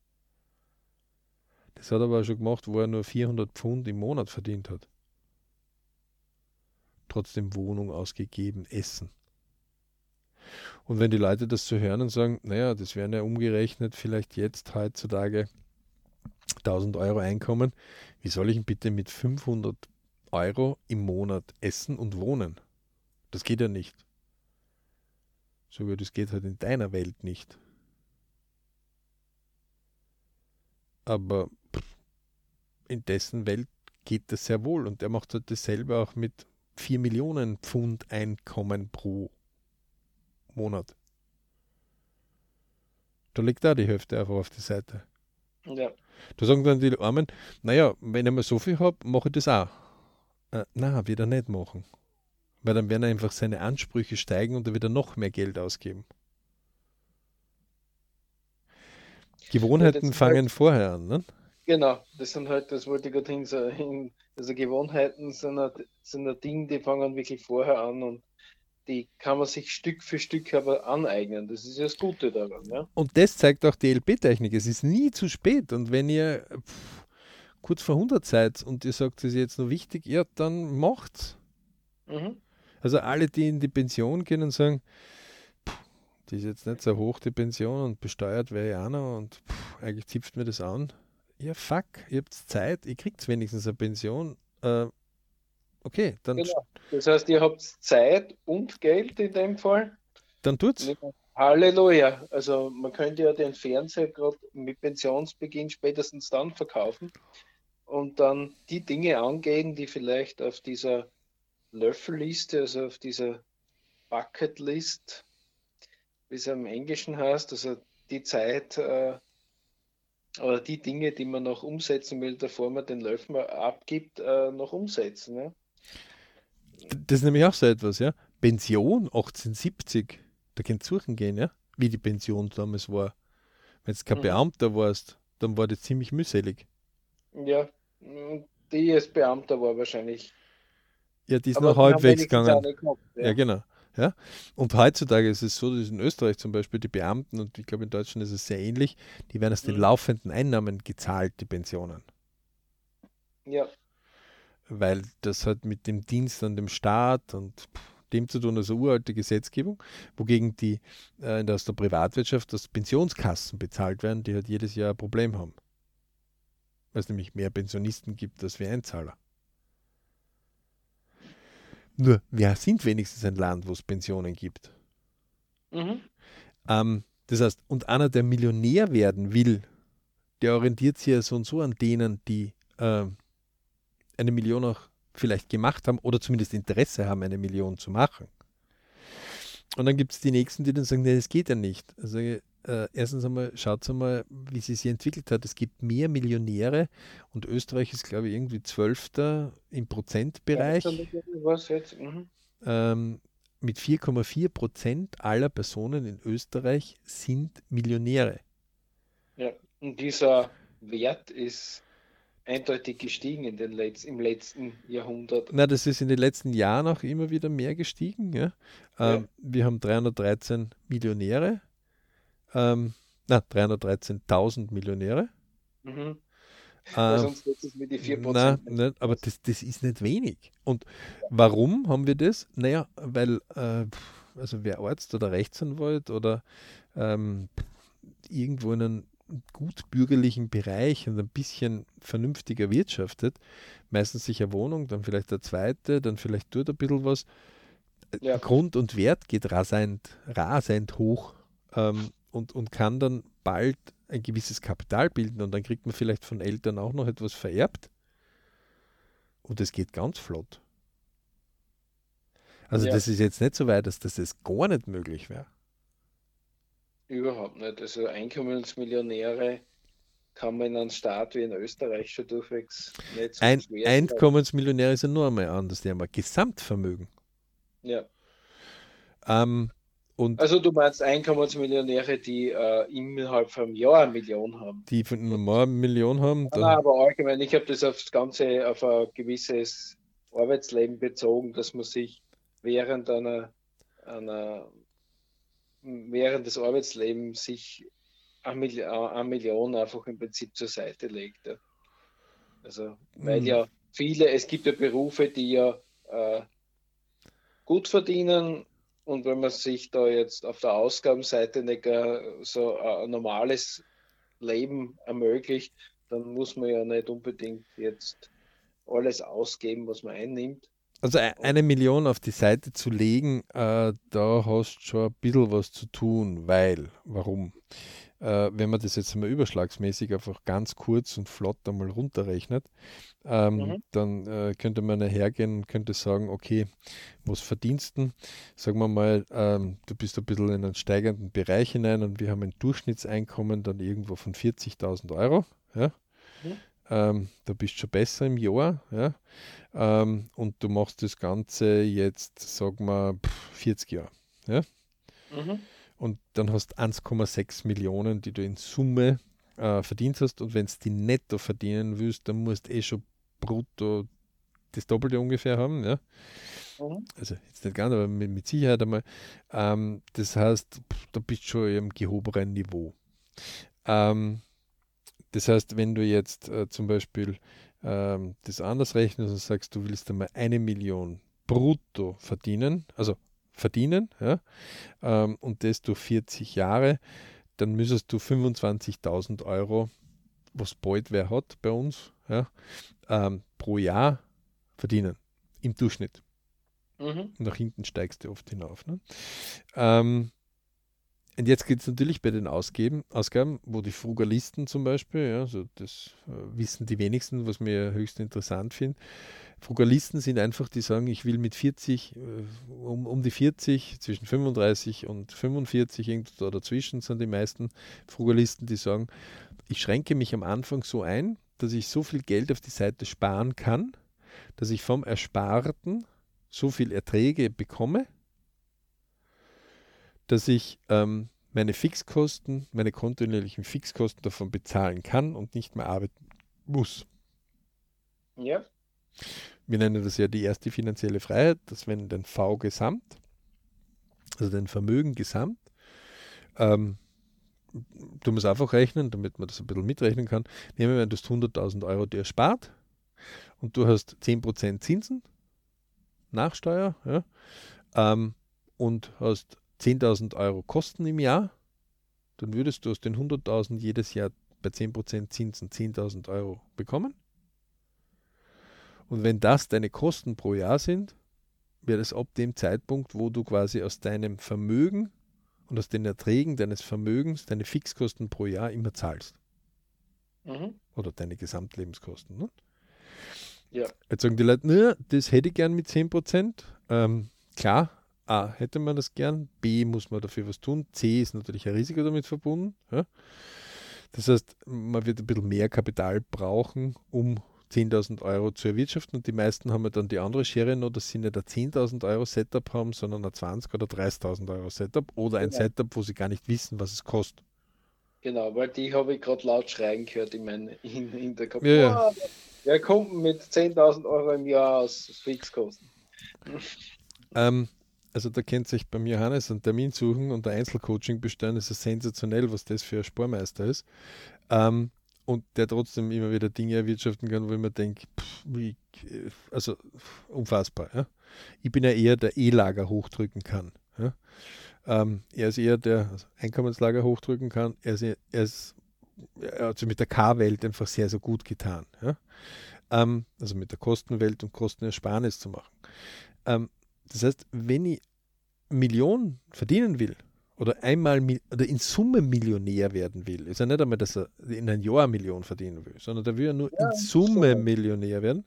Das hat er aber schon gemacht, wo er nur 400 Pfund im Monat verdient hat. Trotzdem Wohnung ausgegeben, Essen. Und wenn die Leute das so hören und sagen, naja, das wären ja umgerechnet vielleicht jetzt heutzutage 1000 Euro Einkommen, wie soll ich bitte mit 500 Euro im Monat essen und wohnen? Das geht ja nicht. Sogar das geht halt in deiner Welt nicht. Aber in dessen Welt geht das sehr wohl und er macht halt dasselbe auch mit 4 Millionen Pfund Einkommen pro Monat. Da liegt da die Hälfte einfach auf die Seite. Ja. Da sagen dann die Armen, naja, wenn ich mal so viel habe, mache ich das auch. Äh, na, wird er nicht machen. Weil dann werden einfach seine Ansprüche steigen und er wird noch mehr Geld ausgeben. Gewohnheiten ja, fangen halt, vorher an, ne? Genau, das sind halt, das wollte ich gerade sagen, also Gewohnheiten sind ein, sind ein Ding, die fangen wirklich vorher an und die kann man sich Stück für Stück aber aneignen. Das ist ja das Gute daran. Ja? Und das zeigt auch die LP-Technik. Es ist nie zu spät. Und wenn ihr pff, kurz vor 100 seid und ihr sagt, es ist jetzt noch wichtig, ja, dann macht's. Mhm. Also alle, die in die Pension gehen und sagen, pff, die ist jetzt nicht so hoch, die Pension, und besteuert wäre ich auch noch und pff, eigentlich zipft mir das an. Ja, fuck, ihr habt Zeit, ihr kriegt wenigstens eine Pension. Äh, Okay, dann. Genau. Das heißt, ihr habt Zeit und Geld in dem Fall. Dann tut's. Halleluja. Also man könnte ja den Fernseher gerade mit Pensionsbeginn spätestens dann verkaufen und dann die Dinge angehen, die vielleicht auf dieser Löffelliste, also auf dieser Bucketlist, wie es im Englischen heißt, also die Zeit äh, oder die Dinge, die man noch umsetzen will, bevor man den Löffel abgibt, äh, noch umsetzen. Ja? Das ist nämlich auch so etwas, ja. Pension 1870, da kannst du suchen gehen, ja, wie die Pension damals war. Wenn du kein mhm. Beamter warst, dann war das ziemlich mühselig. Ja, die als Beamter war wahrscheinlich. Ja, die ist noch halbwegs gegangen. Gehabt, ja. ja. genau. Ja? Und heutzutage ist es so, dass in Österreich zum Beispiel die Beamten, und ich glaube in Deutschland ist es sehr ähnlich, die werden aus mhm. den laufenden Einnahmen gezahlt, die Pensionen. Ja weil das hat mit dem Dienst an dem Staat und dem zu tun, also uralte Gesetzgebung, wogegen die äh, aus der Privatwirtschaft aus Pensionskassen bezahlt werden, die halt jedes Jahr ein Problem haben. Weil es nämlich mehr Pensionisten gibt als wir Einzahler. Nur, wir sind wenigstens ein Land, wo es Pensionen gibt. Mhm. Ähm, das heißt, und einer, der Millionär werden will, der orientiert sich ja so und so an denen, die äh, eine Million auch vielleicht gemacht haben oder zumindest Interesse haben, eine Million zu machen. Und dann gibt es die Nächsten, die dann sagen, nee, das geht ja nicht. Also äh, erstens einmal, schaut einmal, wie sie sich entwickelt hat. Es gibt mehr Millionäre und Österreich ist, glaube ich, irgendwie Zwölfter im Prozentbereich. Mhm. Ähm, mit 4,4 Prozent aller Personen in Österreich sind Millionäre. Ja, und dieser Wert ist eindeutig gestiegen in den Letz im letzten Jahrhundert. Na, das ist in den letzten Jahren auch immer wieder mehr gestiegen. Ja? Ähm, ja. Wir haben 313 Millionäre. Ähm, na, 313.000 Millionäre. Mhm. Ähm, sonst wird es mit die 4%. Na, nicht, aber das, das ist nicht wenig. Und warum haben wir das? Naja, weil, äh, also wer Arzt oder Rechtsanwalt oder ähm, irgendwo in einem gut bürgerlichen Bereich und ein bisschen vernünftiger wirtschaftet, meistens sich eine Wohnung, dann vielleicht der zweite, dann vielleicht tut ein bisschen was. Ja. Grund und Wert geht rasend, rasend hoch ähm, und, und kann dann bald ein gewisses Kapital bilden und dann kriegt man vielleicht von Eltern auch noch etwas vererbt. Und es geht ganz flott. Also ja. das ist jetzt nicht so weit, dass das jetzt gar nicht möglich wäre. Überhaupt nicht. Also Einkommensmillionäre kann man in einem Staat wie in Österreich schon durchwegs nicht so Ein, Einkommensmillionär ist ja nur einmal anders, die haben ein Gesamtvermögen. Ja. Ähm, und also du meinst Einkommensmillionäre, die äh, innerhalb von einem Jahr eine Million haben? Die von einem Jahr eine Million haben? Nein, aber allgemein, ich habe das aufs Ganze, auf ein gewisses Arbeitsleben bezogen, dass man sich während einer, einer während des Arbeitslebens sich eine Million, einfach im Prinzip zur Seite legt. Also, weil mhm. ja viele, es gibt ja Berufe, die ja äh, gut verdienen und wenn man sich da jetzt auf der Ausgabenseite nicht so ein normales Leben ermöglicht, dann muss man ja nicht unbedingt jetzt alles ausgeben, was man einnimmt. Also e-, eine Million auf die Seite zu legen, äh, da hast du schon ein bisschen was zu tun, weil, warum? Äh, wenn man das jetzt mal überschlagsmäßig einfach ganz kurz und flott einmal runterrechnet, ähm, mhm. dann äh, könnte man hergehen und könnte sagen, okay, was verdienst du? Sagen wir mal, ähm, du bist ein bisschen in einen steigenden Bereich hinein und wir haben ein Durchschnittseinkommen dann irgendwo von 40.000 Euro. Ja? Mhm. Ähm, da bist du schon besser im Jahr. Ja? Ähm, und du machst das Ganze jetzt, sagen wir, 40 Jahre. Ja? Mhm. Und dann hast du 1,6 Millionen, die du in Summe äh, verdient hast. Und wenn du die netto verdienen willst, dann musst du eh schon brutto das Doppelte ungefähr haben. Ja? Mhm. Also jetzt nicht ganz, aber mit, mit Sicherheit einmal. Ähm, das heißt, da bist du schon im gehobenen Niveau. Ähm, das heißt, wenn du jetzt äh, zum Beispiel ähm, das anders rechnest und sagst, du willst einmal eine Million brutto verdienen, also verdienen, ja, ähm, und das durch 40 Jahre, dann müsstest du 25.000 Euro, was bald wer hat bei uns, ja, ähm, pro Jahr verdienen, im Durchschnitt. Mhm. Nach hinten steigst du oft hinauf. Ne? Ähm, und jetzt geht es natürlich bei den Ausgeben, Ausgaben, wo die Frugalisten zum Beispiel, ja, also das äh, wissen die wenigsten, was mir höchst interessant finde. Frugalisten sind einfach, die sagen, ich will mit 40, äh, um, um die 40, zwischen 35 und 45, irgendwo dazwischen sind die meisten Frugalisten, die sagen, ich schränke mich am Anfang so ein, dass ich so viel Geld auf die Seite sparen kann, dass ich vom Ersparten so viel Erträge bekomme, dass ich ähm, meine Fixkosten, meine kontinuierlichen Fixkosten davon bezahlen kann und nicht mehr arbeiten muss. Ja. Wir nennen das ja die erste finanzielle Freiheit, dass wenn den V gesamt, also den Vermögen gesamt, ähm, du musst einfach rechnen, damit man das ein bisschen mitrechnen kann. Nehmen wir, du hast 100.000 Euro dir erspart und du hast 10% Zinsen nach Steuer ja, ähm, und hast 10.000 Euro Kosten im Jahr, dann würdest du aus den 100.000 jedes Jahr bei 10% Zinsen 10.000 Euro bekommen. Und wenn das deine Kosten pro Jahr sind, wäre das ab dem Zeitpunkt, wo du quasi aus deinem Vermögen und aus den Erträgen deines Vermögens deine Fixkosten pro Jahr immer zahlst. Mhm. Oder deine Gesamtlebenskosten. Ne? Ja. Jetzt sagen die Leute, ne, das hätte ich gern mit 10%. Ähm, klar, A, hätte man das gern, B, muss man dafür was tun, C ist natürlich ein Risiko damit verbunden. Ja? Das heißt, man wird ein bisschen mehr Kapital brauchen, um 10.000 Euro zu erwirtschaften und die meisten haben ja dann die andere Schere noch, dass sie nicht ein 10.000 Euro Setup haben, sondern ein 20.000 oder 30.000 Euro Setup oder ein genau. Setup, wo sie gar nicht wissen, was es kostet. Genau, weil die habe ich gerade laut schreien gehört in meinem Hinterkopf. Ja, ja. Oh, wer kommt mit 10.000 Euro im Jahr aus Fixkosten? Ähm, also da kennt sich beim Johannes einen Termin suchen und ein Einzelcoaching bestellen, das ist sensationell, was das für ein Spormeister ist. Ähm, und der trotzdem immer wieder Dinge erwirtschaften kann, wo ich mir denke, wie, also unfassbar. Ja? Ich bin ja eher der E-Lager hochdrücken kann. Ja? Ähm, er ist eher der Einkommenslager hochdrücken kann. Er ist, er ist er hat sich mit der K-Welt einfach sehr, sehr gut getan. Ja? Ähm, also mit der Kostenwelt und Kostenersparnis zu machen. Ähm, das heißt, wenn ich Millionen verdienen will oder einmal oder in Summe Millionär werden will, ist ja nicht einmal, dass er in ein Jahr eine Million verdienen will, sondern da will er nur ja, in Summe. Millionär werden,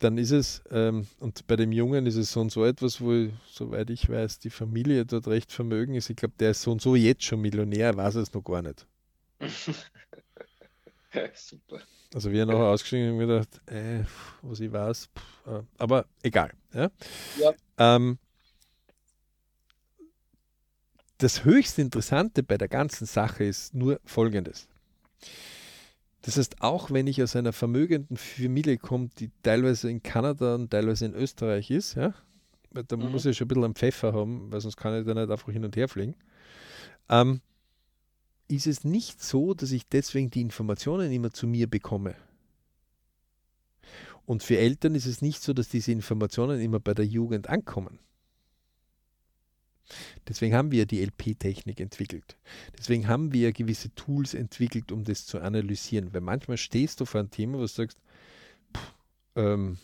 dann ist es, ähm, und bei dem Jungen ist es so und so etwas, wo, soweit ich weiß, die Familie dort recht vermögen ist. Ich glaube, der ist so und so jetzt schon Millionär, weiß es noch gar nicht. Super. Also wie er ist, habe ich gedacht, äh, was ich weiß, pff, äh, aber egal. Ja? ja. Ähm, das höchst Interessante bei der ganzen Sache ist nur Folgendes. Das heißt, auch wenn ich aus einer vermögenden Familie komme, die teilweise in Kanada und teilweise in Österreich ist, ja, da mhm. muss ich schon ein bisschen am Pfeffer haben, weil sonst kann ich da nicht einfach hin und her fliegen, ähm, ist es nicht so, dass ich deswegen die Informationen immer zu mir bekomme. Und für Eltern ist es nicht so, dass diese Informationen immer bei der Jugend ankommen. Deswegen haben wir die LP-Technik entwickelt. Deswegen haben wir gewisse Tools entwickelt, um das zu analysieren. Weil manchmal stehst du vor einem Thema, wo du sagst, pff, ähm,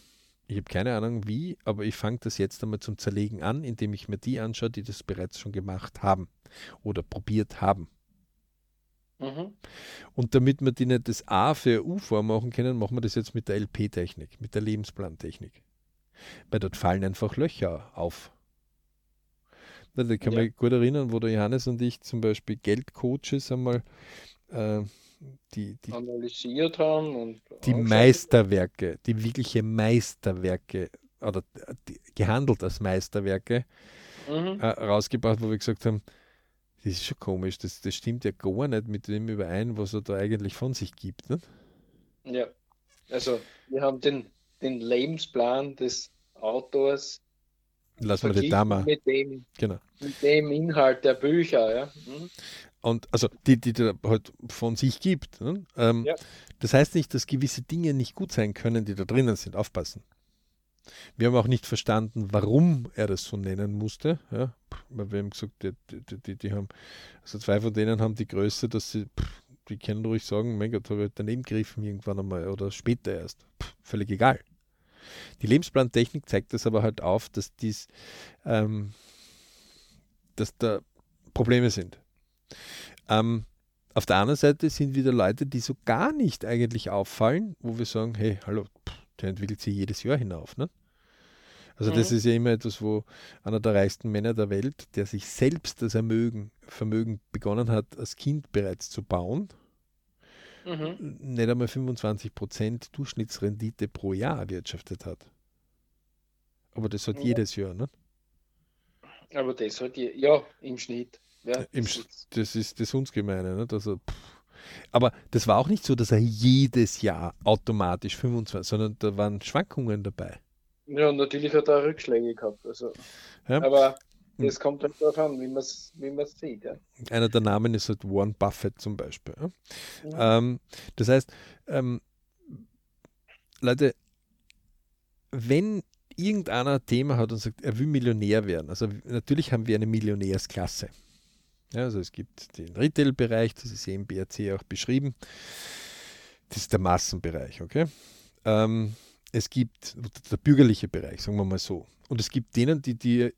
ich habe keine Ahnung wie, aber ich fange das jetzt einmal zum Zerlegen an, indem ich mir die anschaue, die das bereits schon gemacht haben oder probiert haben. Mhm. Und damit wir die nicht das A für U vormachen können, machen wir das jetzt mit der LP-Technik, mit der Lebensplantechnik. Weil dort fallen einfach Löcher auf. Ich kann ja. mich gut erinnern, wo der Johannes und ich zum Beispiel Geldcoaches einmal äh, die, die, analysiert haben und die Meisterwerke, die wirkliche Meisterwerke oder die, gehandelt als Meisterwerke mhm. äh, rausgebracht, wo wir gesagt haben, das ist schon komisch, das, das stimmt ja gar nicht mit dem überein, was er da eigentlich von sich gibt. Ne? Ja, also wir haben den, den Lebensplan des Autors Lassen wir die Dame. Mit dem, genau. mit dem Inhalt der Bücher, ja. Mhm. Und also die, die da halt von sich gibt. Ne? Ähm, ja. Das heißt nicht, dass gewisse Dinge nicht gut sein können, die da drinnen sind. Aufpassen. Wir haben auch nicht verstanden, warum er das so nennen musste. Ja? Wir haben gesagt, die, die, die, die, haben, also zwei von denen haben die Größe, dass sie, pff, die können ruhig sagen, mein Gott, habe ich daneben gegriffen irgendwann einmal oder später erst. Pff, völlig egal. Die Lebensplantechnik zeigt das aber halt auf, dass dies, ähm, dass da Probleme sind. Ähm, auf der anderen Seite sind wieder Leute, die so gar nicht eigentlich auffallen, wo wir sagen, hey, hallo, pff, der entwickelt sich jedes Jahr hinauf. Ne? Also mhm. das ist ja immer etwas, wo einer der reichsten Männer der Welt, der sich selbst das Vermögen, Vermögen begonnen hat, als Kind bereits zu bauen, mhm. nicht einmal 25% Durchschnittsrendite pro Jahr erwirtschaftet hat. Aber das hat ja. jedes Jahr, ne? Aber das hat je, ja im Schnitt. Ja, Im, das, das ist das uns gemeine, ne? Also, aber das war auch nicht so, dass er jedes Jahr automatisch 25, sondern da waren Schwankungen dabei. Ja, natürlich hat er Rückschläge gehabt. Also. Ja. Aber hm. Das kommt halt darauf an, wie man es wie sieht. Ja. Einer der Namen ist halt Warren Buffett zum Beispiel. Ja. Ähm, das heißt, ähm, Leute, wenn irgendeiner ein Thema hat und sagt, er will Millionär werden, also natürlich haben wir eine Millionärsklasse. Ja, also es gibt den Retail-Bereich, das ist im BRC auch beschrieben. Das ist der Massenbereich, okay? Ähm, es gibt der bürgerliche Bereich, sagen wir mal so. Und es gibt denen, die, die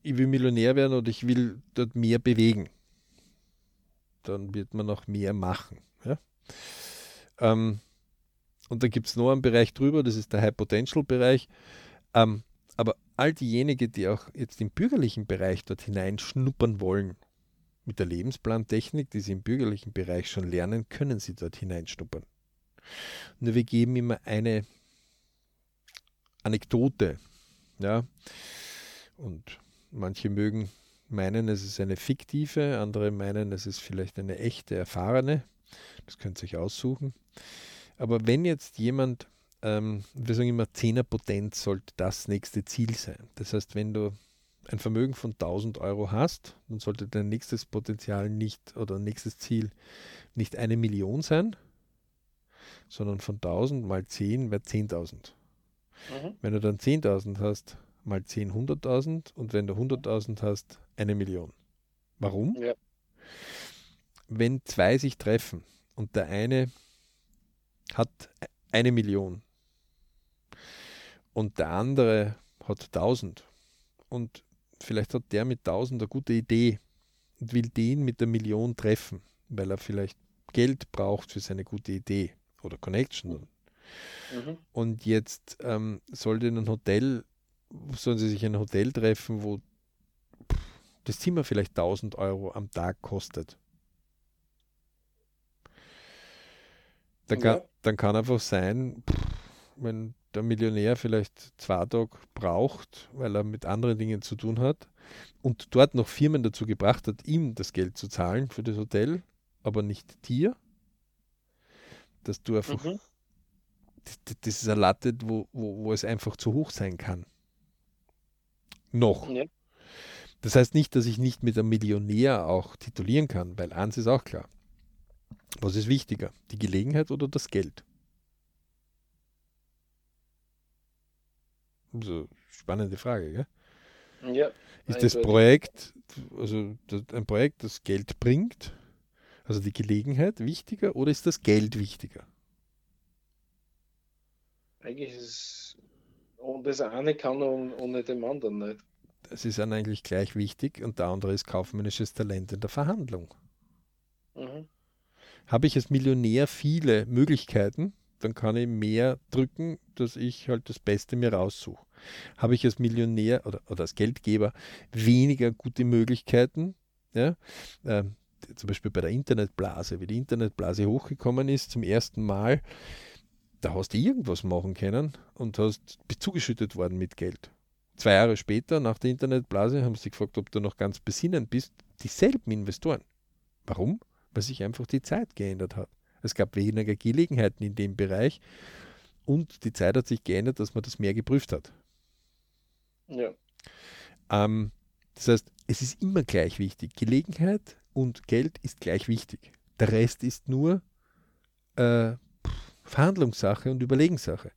ich will Millionär werden oder ich will dort mehr bewegen. Dann wird man auch mehr machen. Ja? Ähm, und dann gibt es noch einen Bereich drüber, das ist der High Potential Bereich. Ähm, aber all diejenigen, die auch jetzt im bürgerlichen Bereich dort hineinschnuppern wollen, mit der Lebensplantechnik, die sie im bürgerlichen Bereich schon lernen, können sie dort hineinschnuppern. Nur wir geben immer eine Anekdote. Ja. Und manche mögen meinen, es ist eine fiktive, andere meinen, es ist vielleicht eine echte, erfahrene. Das könnt ihr euch aussuchen. Aber wenn jetzt jemand, ähm, wir sagen immer, Zehnerpotenz sollte das nächste Ziel sein. Das heißt, wenn du ein Vermögen von 1000 Euro hast, dann sollte dein nächstes Potenzial nicht oder nächstes Ziel nicht eine Million sein, sondern von 1000 mal 10 wäre 10.000. Mhm. Wenn du dann 10.000 hast, mal 10 100.000 und wenn du 100.000 hast, eine Million. Warum? Ja. Wenn zwei sich treffen und der eine hat eine Million und der andere hat 1000 und vielleicht hat der mit 1000 eine gute Idee und will den mit der Million treffen, weil er vielleicht Geld braucht für seine gute Idee oder Connection. Mhm. Und jetzt ähm, sollte ein Hotel, sollen sie sich ein Hotel treffen, wo das Zimmer vielleicht 1000 Euro am Tag kostet. Dann kann, ja. dann kann einfach sein, wenn der Millionär vielleicht zwei Tage braucht, weil er mit anderen Dingen zu tun hat und dort noch Firmen dazu gebracht hat, ihm das Geld zu zahlen für das Hotel, aber nicht dir, dass du einfach, mhm. das, das, ist eine Latte, wo, wo, wo es einfach zu hoch sein kann. Noch. Ja. Das heißt nicht, dass ich nicht mit einem Millionär auch titulieren kann, weil eins ist auch klar. Was ist wichtiger, die Gelegenheit oder das Geld? So, spannende Frage, gell? Ja. Ist das Projekt, also ein Projekt, das Geld bringt, also die Gelegenheit wichtiger oder ist das Geld wichtiger? Eigentlich ist es, und das eine kann ohne dem anderen nicht. Das ist dann eigentlich gleich wichtig und der andere ist kaufmännisches Talent in der Verhandlung. Mhm. Habe ich als Millionär viele Möglichkeiten, dann kann ich mehr drücken, dass ich halt das Beste mir raussuche. Habe ich als Millionär oder, oder als Geldgeber weniger gute Möglichkeiten, ja, äh, zum Beispiel bei der Internetblase, wie die Internetblase hochgekommen ist zum ersten Mal, da hast du irgendwas machen können und hast zugeschüttet worden mit Geld. Zwei Jahre später, nach der Internetblase, haben sie gefragt, ob du noch ganz besinnen bist. Dieselben Investoren. Warum? Weil sich einfach die Zeit geändert hat. Es gab weniger Gelegenheiten in dem Bereich und die Zeit hat sich geändert, dass man das mehr geprüft hat. Ja. Ähm, das heißt, es ist immer gleich wichtig. Gelegenheit und Geld ist gleich wichtig. Der Rest ist nur äh, Verhandlungssache und Überlegenssache.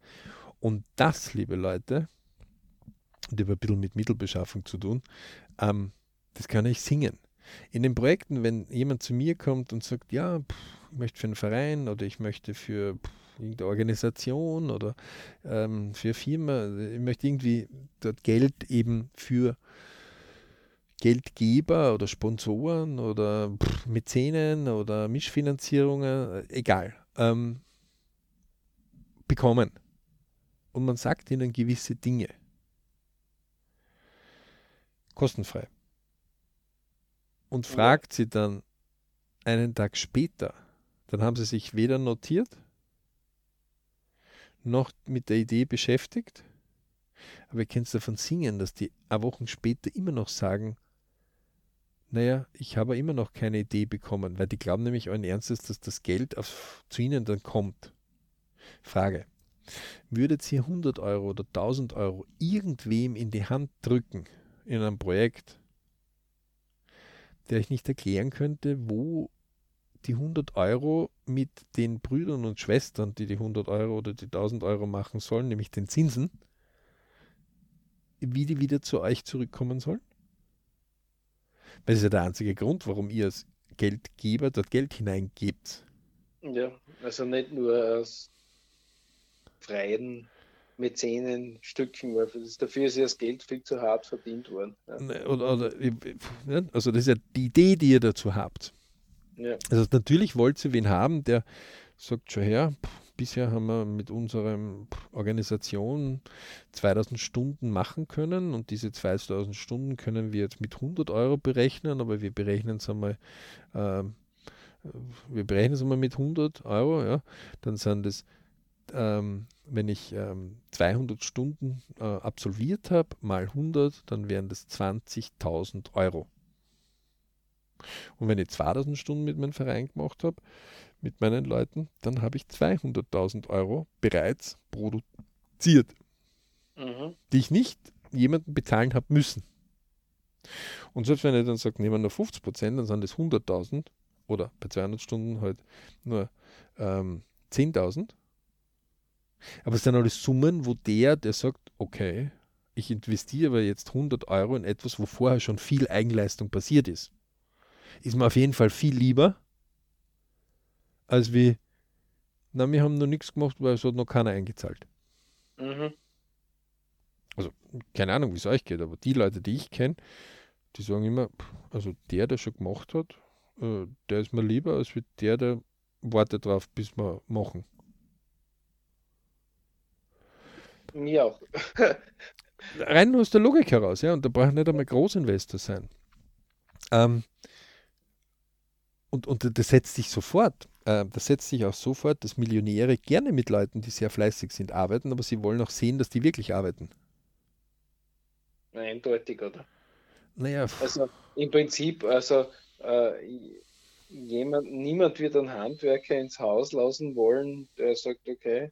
Und das, liebe Leute, und über ein bisschen mit Mittelbeschaffung zu tun, ähm, das kann ich singen. In den Projekten, wenn jemand zu mir kommt und sagt, ja, pff, ich möchte für einen Verein oder ich möchte für irgendeine Organisation oder ähm, für Firma, ich möchte irgendwie dort Geld eben für Geldgeber oder Sponsoren oder pff, Mäzenen oder Mischfinanzierungen, äh, egal, ähm, bekommen. Und man sagt ihnen gewisse Dinge kostenfrei. Und fragt sie dann einen Tag später, dann haben sie sich weder notiert, noch mit der Idee beschäftigt. Aber ihr könnt davon singen, dass die Wochen später immer noch sagen, naja, ich habe immer noch keine Idee bekommen, weil die glauben nämlich allen Ernstes, dass das Geld auf, zu ihnen dann kommt. Frage. Würdet ihr 100 Euro oder 1000 Euro irgendwem in die Hand drücken, in einem Projekt, der ich nicht erklären könnte, wo die 100 Euro mit den Brüdern und Schwestern, die die 100 Euro oder die 1000 Euro machen sollen, nämlich den Zinsen, wie die wieder zu euch zurückkommen sollen? Weil das ist ja der einzige Grund, warum ihr als Geldgeber dort Geld hineingebt. Ja, also nicht nur aus freien Mäzenenstücken, weil dafür ist ja das Geld viel zu hart verdient worden. Ja. Ne, oder, oder, also das ist ja die Idee, die ihr dazu habt. Ja. Also natürlich wollt ihr wen haben, der sagt schon her, bisher haben wir mit unserer Organisation 2000 Stunden machen können und diese 2000 Stunden können wir jetzt mit 100 Euro berechnen, aber wir berechnen es einmal äh, wir berechnen es mal mit 100 Euro, ja, dann sind es, ähm, wenn ich ähm, 200 Stunden äh, absolviert habe, mal 100, dann wären das 20.000 Euro. Und wenn ich 2000 Stunden mit meinem Verein gemacht habe, mit meinen Leuten, dann habe ich 200.000 Euro bereits produziert, mhm. die ich nicht jemandem bezahlen habe müssen. Und selbst wenn ich dann sage, nehmen wir nur 50 Prozent, dann sind das 100.000 oder bei 200 Stunden halt nur ähm, 10.000. Aber es sind alles Summen, wo der, der sagt, okay, ich investiere aber jetzt 100 Euro in etwas, wo vorher schon viel Eigenleistung passiert ist. Ist mir auf jeden Fall viel lieber, als wie, na, wir haben noch nichts gemacht, weil es hat noch keiner eingezahlt. Mhm. Also, keine Ahnung, wie es euch geht, aber die Leute, die ich kenne, die sagen immer, also der, der schon gemacht hat, äh, der ist mir lieber, als wie der, der wartet drauf, bis wir machen. Mir auch. Rein aus der Logik heraus, ja, und da braucht nicht einmal Großinvestor sein. Ähm, und, und das setzt sich sofort, äh, das setzt sich auch sofort, dass Millionäre gerne mit Leuten, die sehr fleißig sind, arbeiten, aber sie wollen auch sehen, dass die wirklich arbeiten. Eindeutig, oder? Naja. Also im Prinzip, also äh, jemand, niemand wird einen Handwerker ins Haus lassen wollen, der sagt, okay,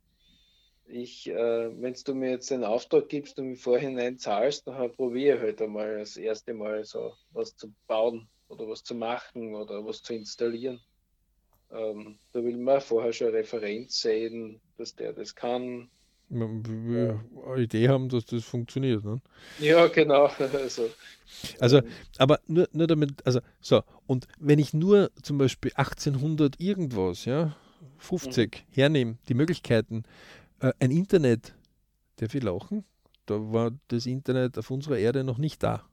ich, äh, wenn du mir jetzt den Auftrag gibst und im Vorhinein zahlst, dann probiere ich halt einmal das erste Mal so was zu bauen oder was zu machen oder was zu installieren. Ähm, da will man vorher schon Referenz sehen, dass der das kann, wir eine Idee haben, dass das funktioniert. Ne? Ja, genau. Also, also, aber nur, nur damit, also so, und wenn ich nur zum Beispiel 1800 irgendwas, ja, 50 mhm. hernehme, die Möglichkeiten, äh, ein Internet, der viel lachen, da war das Internet auf unserer Erde noch nicht da.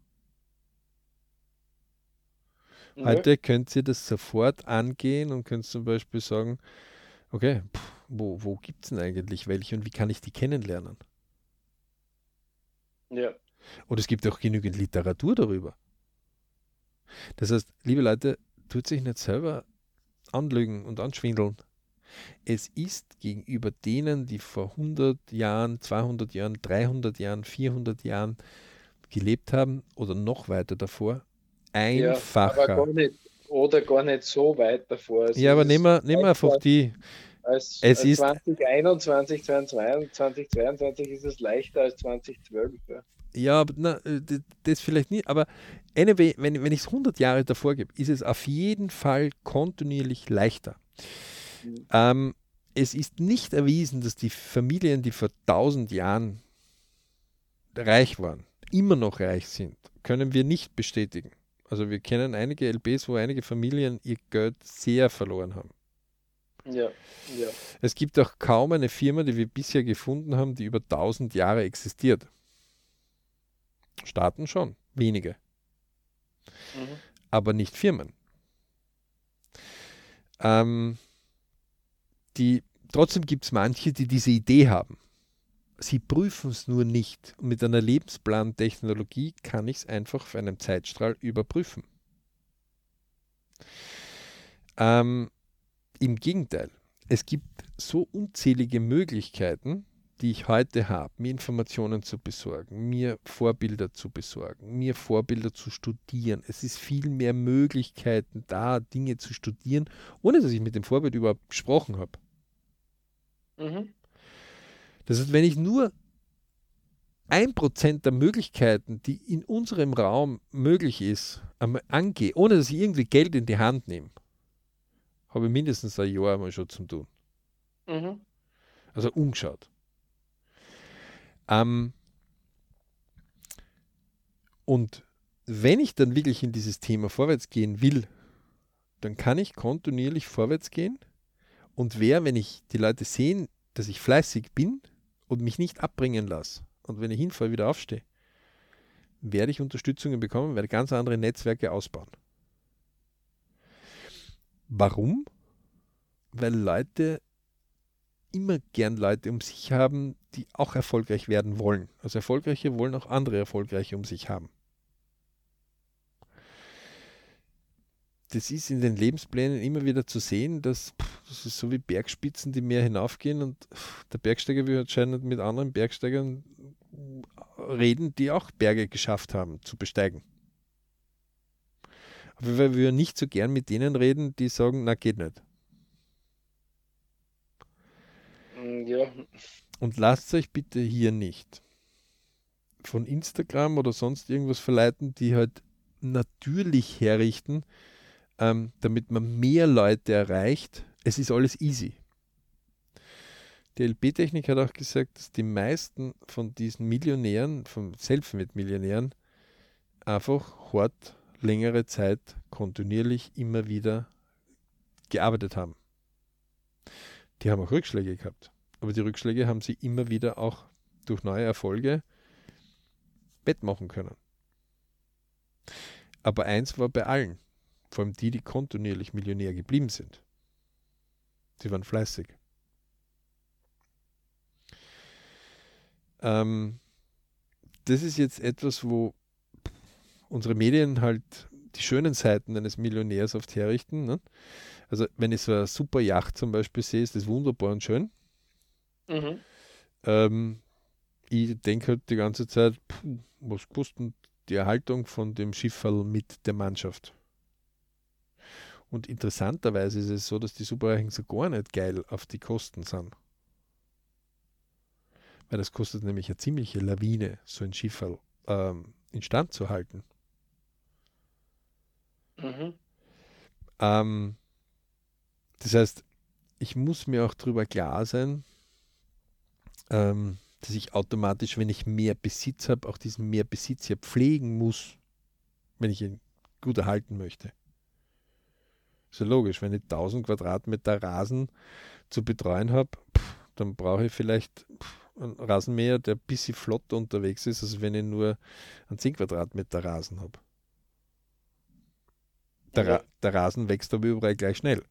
Mhm. Heute könnt ihr das sofort angehen und könnt zum Beispiel sagen, okay, pff, wo, wo gibt es denn eigentlich welche und wie kann ich die kennenlernen? Ja. Und es gibt auch genügend Literatur darüber. Das heißt, liebe Leute, tut sich nicht selber anlügen und anschwindeln. Es ist gegenüber denen, die vor 100 Jahren, 200 Jahren, 300 Jahren, 400 Jahren gelebt haben oder noch weiter davor, einfacher. Ja, gar nicht, oder gar nicht so weit davor. Also ja, aber nehmen wir, nehmen wir einfach die, als, es als ist, 2021, 2022, 2022 ist es leichter als 2012. Ja, ja na, äh, das vielleicht nicht, aber anyway, wenn, wenn ich es 100 Jahre davor gebe, ist es auf jeden Fall kontinuierlich leichter. Mhm. Ähm, es ist nicht erwiesen, dass die Familien, die vor 1000 Jahren reich waren, immer noch reich sind. Können wir nicht bestätigen. Also wir kennen einige LBs, wo einige Familien ihr Geld sehr verloren haben. Ja, ja. Es gibt auch kaum eine Firma, die wir bisher gefunden haben, die über 1000 Jahre existiert. Staaten schon, wenige. Mhm. Aber nicht Firmen. Ähm, die, trotzdem gibt es manche, die diese Idee haben. Sie prüfen es nur nicht. Und mit einer Lebensplantechnologie kann ich es einfach auf einem Zeitstrahl überprüfen. Ähm, im Gegenteil, es gibt so unzählige Möglichkeiten, die ich heute habe, mir Informationen zu besorgen, mir Vorbilder zu besorgen, mir Vorbilder zu studieren. Es ist viel mehr Möglichkeiten da, Dinge zu studieren, ohne dass ich mit dem Vorbild überhaupt gesprochen habe. Mhm. Das heißt, wenn ich nur ein Prozent der Möglichkeiten, die in unserem Raum möglich ist, angehe, ohne dass ich irgendwie Geld in die Hand nehme, habe ich mindestens ein Jahr mal schon zum tun. Mhm. Also umgeschaut. Ähm, und wenn ich dann wirklich in dieses Thema vorwärts gehen will, dann kann ich kontinuierlich vorwärts gehen. Und wer, wenn ich die Leute sehen, dass ich fleißig bin und mich nicht abbringen lasse und wenn ich hinfall, wieder aufstehe, werde ich Unterstützungen bekommen, werde ganz andere Netzwerke ausbauen. Warum? Weil Leute immer gern Leute um sich haben, die auch erfolgreich werden wollen. Also Erfolgreiche wollen auch andere Erfolgreiche um sich haben. Das ist in den Lebensplänen immer wieder zu sehen, dass das ist so wie Bergspitzen, die mehr hinaufgehen und der Bergsteiger will anscheinend mit anderen Bergsteigern reden, die auch Berge geschafft haben zu besteigen. Aber wir würden nicht so gern mit denen reden, die sagen, na geht nicht. Mm, ja. Und lasst euch bitte hier nicht von Instagram oder sonst irgendwas verleiten, die halt natürlich herrichten, ähm, damit man mehr Leute erreicht. Es ist alles easy. Die LP-Technik hat auch gesagt, dass die meisten von diesen Millionären, von Selfmade-Millionären, einfach hart längere Zeit kontinuierlich immer wieder gearbeitet haben. Die haben auch Rückschläge gehabt. Aber die Rückschläge haben sie immer wieder auch durch neue Erfolge wettmachen können. Aber eins war bei allen, vor allem die, die kontinuierlich Millionär geblieben sind. Sie waren fleißig. Ähm, das ist jetzt etwas, wo unsere Medien halt die schönen Seiten eines Millionärs oft herrichten. Ne? Also wenn ich so eine super Yacht zum Beispiel sehe, ist das wunderbar und schön. Mhm. Ähm, ich denke halt die ganze Zeit, puh, was kostet die Erhaltung von dem Schifferl mit der Mannschaft? Und interessanterweise ist es so, dass die Superreichen so gar nicht geil auf die Kosten sind. Weil das kostet nämlich eine ziemliche Lawine, so ein Schifferl ähm, instand zu halten. Mhm. Ähm, das heißt, ich muss mir auch darüber klar sein, ähm, dass ich automatisch, wenn ich mehr Besitz habe, auch diesen mehr Besitz ja pflegen muss, wenn ich ihn gut erhalten möchte. Ist ja logisch, wenn ich 1000 Quadratmeter Rasen zu betreuen habe, dann brauche ich vielleicht einen Rasenmäher, der ein bisschen flott unterwegs ist, als wenn ich nur einen 10 Quadratmeter Rasen habe. Der, Ra der Rasen wächst aber überall gleich schnell.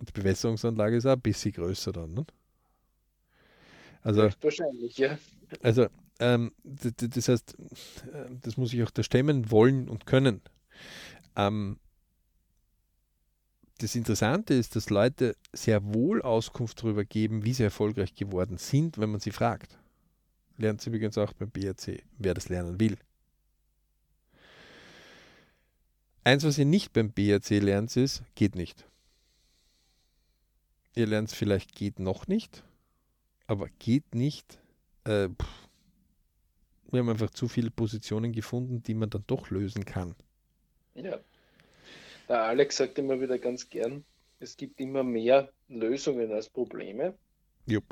Die Bewässerungsanlage ist auch ein bisschen größer dann. Ne? Also, wahrscheinlich, ja. Also, ähm, das heißt, äh, das muss ich auch da stemmen wollen und können. Ähm, das Interessante ist, dass Leute sehr wohl Auskunft darüber geben, wie sie erfolgreich geworden sind, wenn man sie fragt. Lernt sie übrigens auch beim BRC, wer das lernen will. Eins, was ihr nicht beim BRC lernt, ist, geht nicht. Ihr lernt es vielleicht, geht noch nicht, aber geht nicht. Äh, wir haben einfach zu viele Positionen gefunden, die man dann doch lösen kann. Ja. Der Alex sagt immer wieder ganz gern, es gibt immer mehr Lösungen als Probleme. Jupp.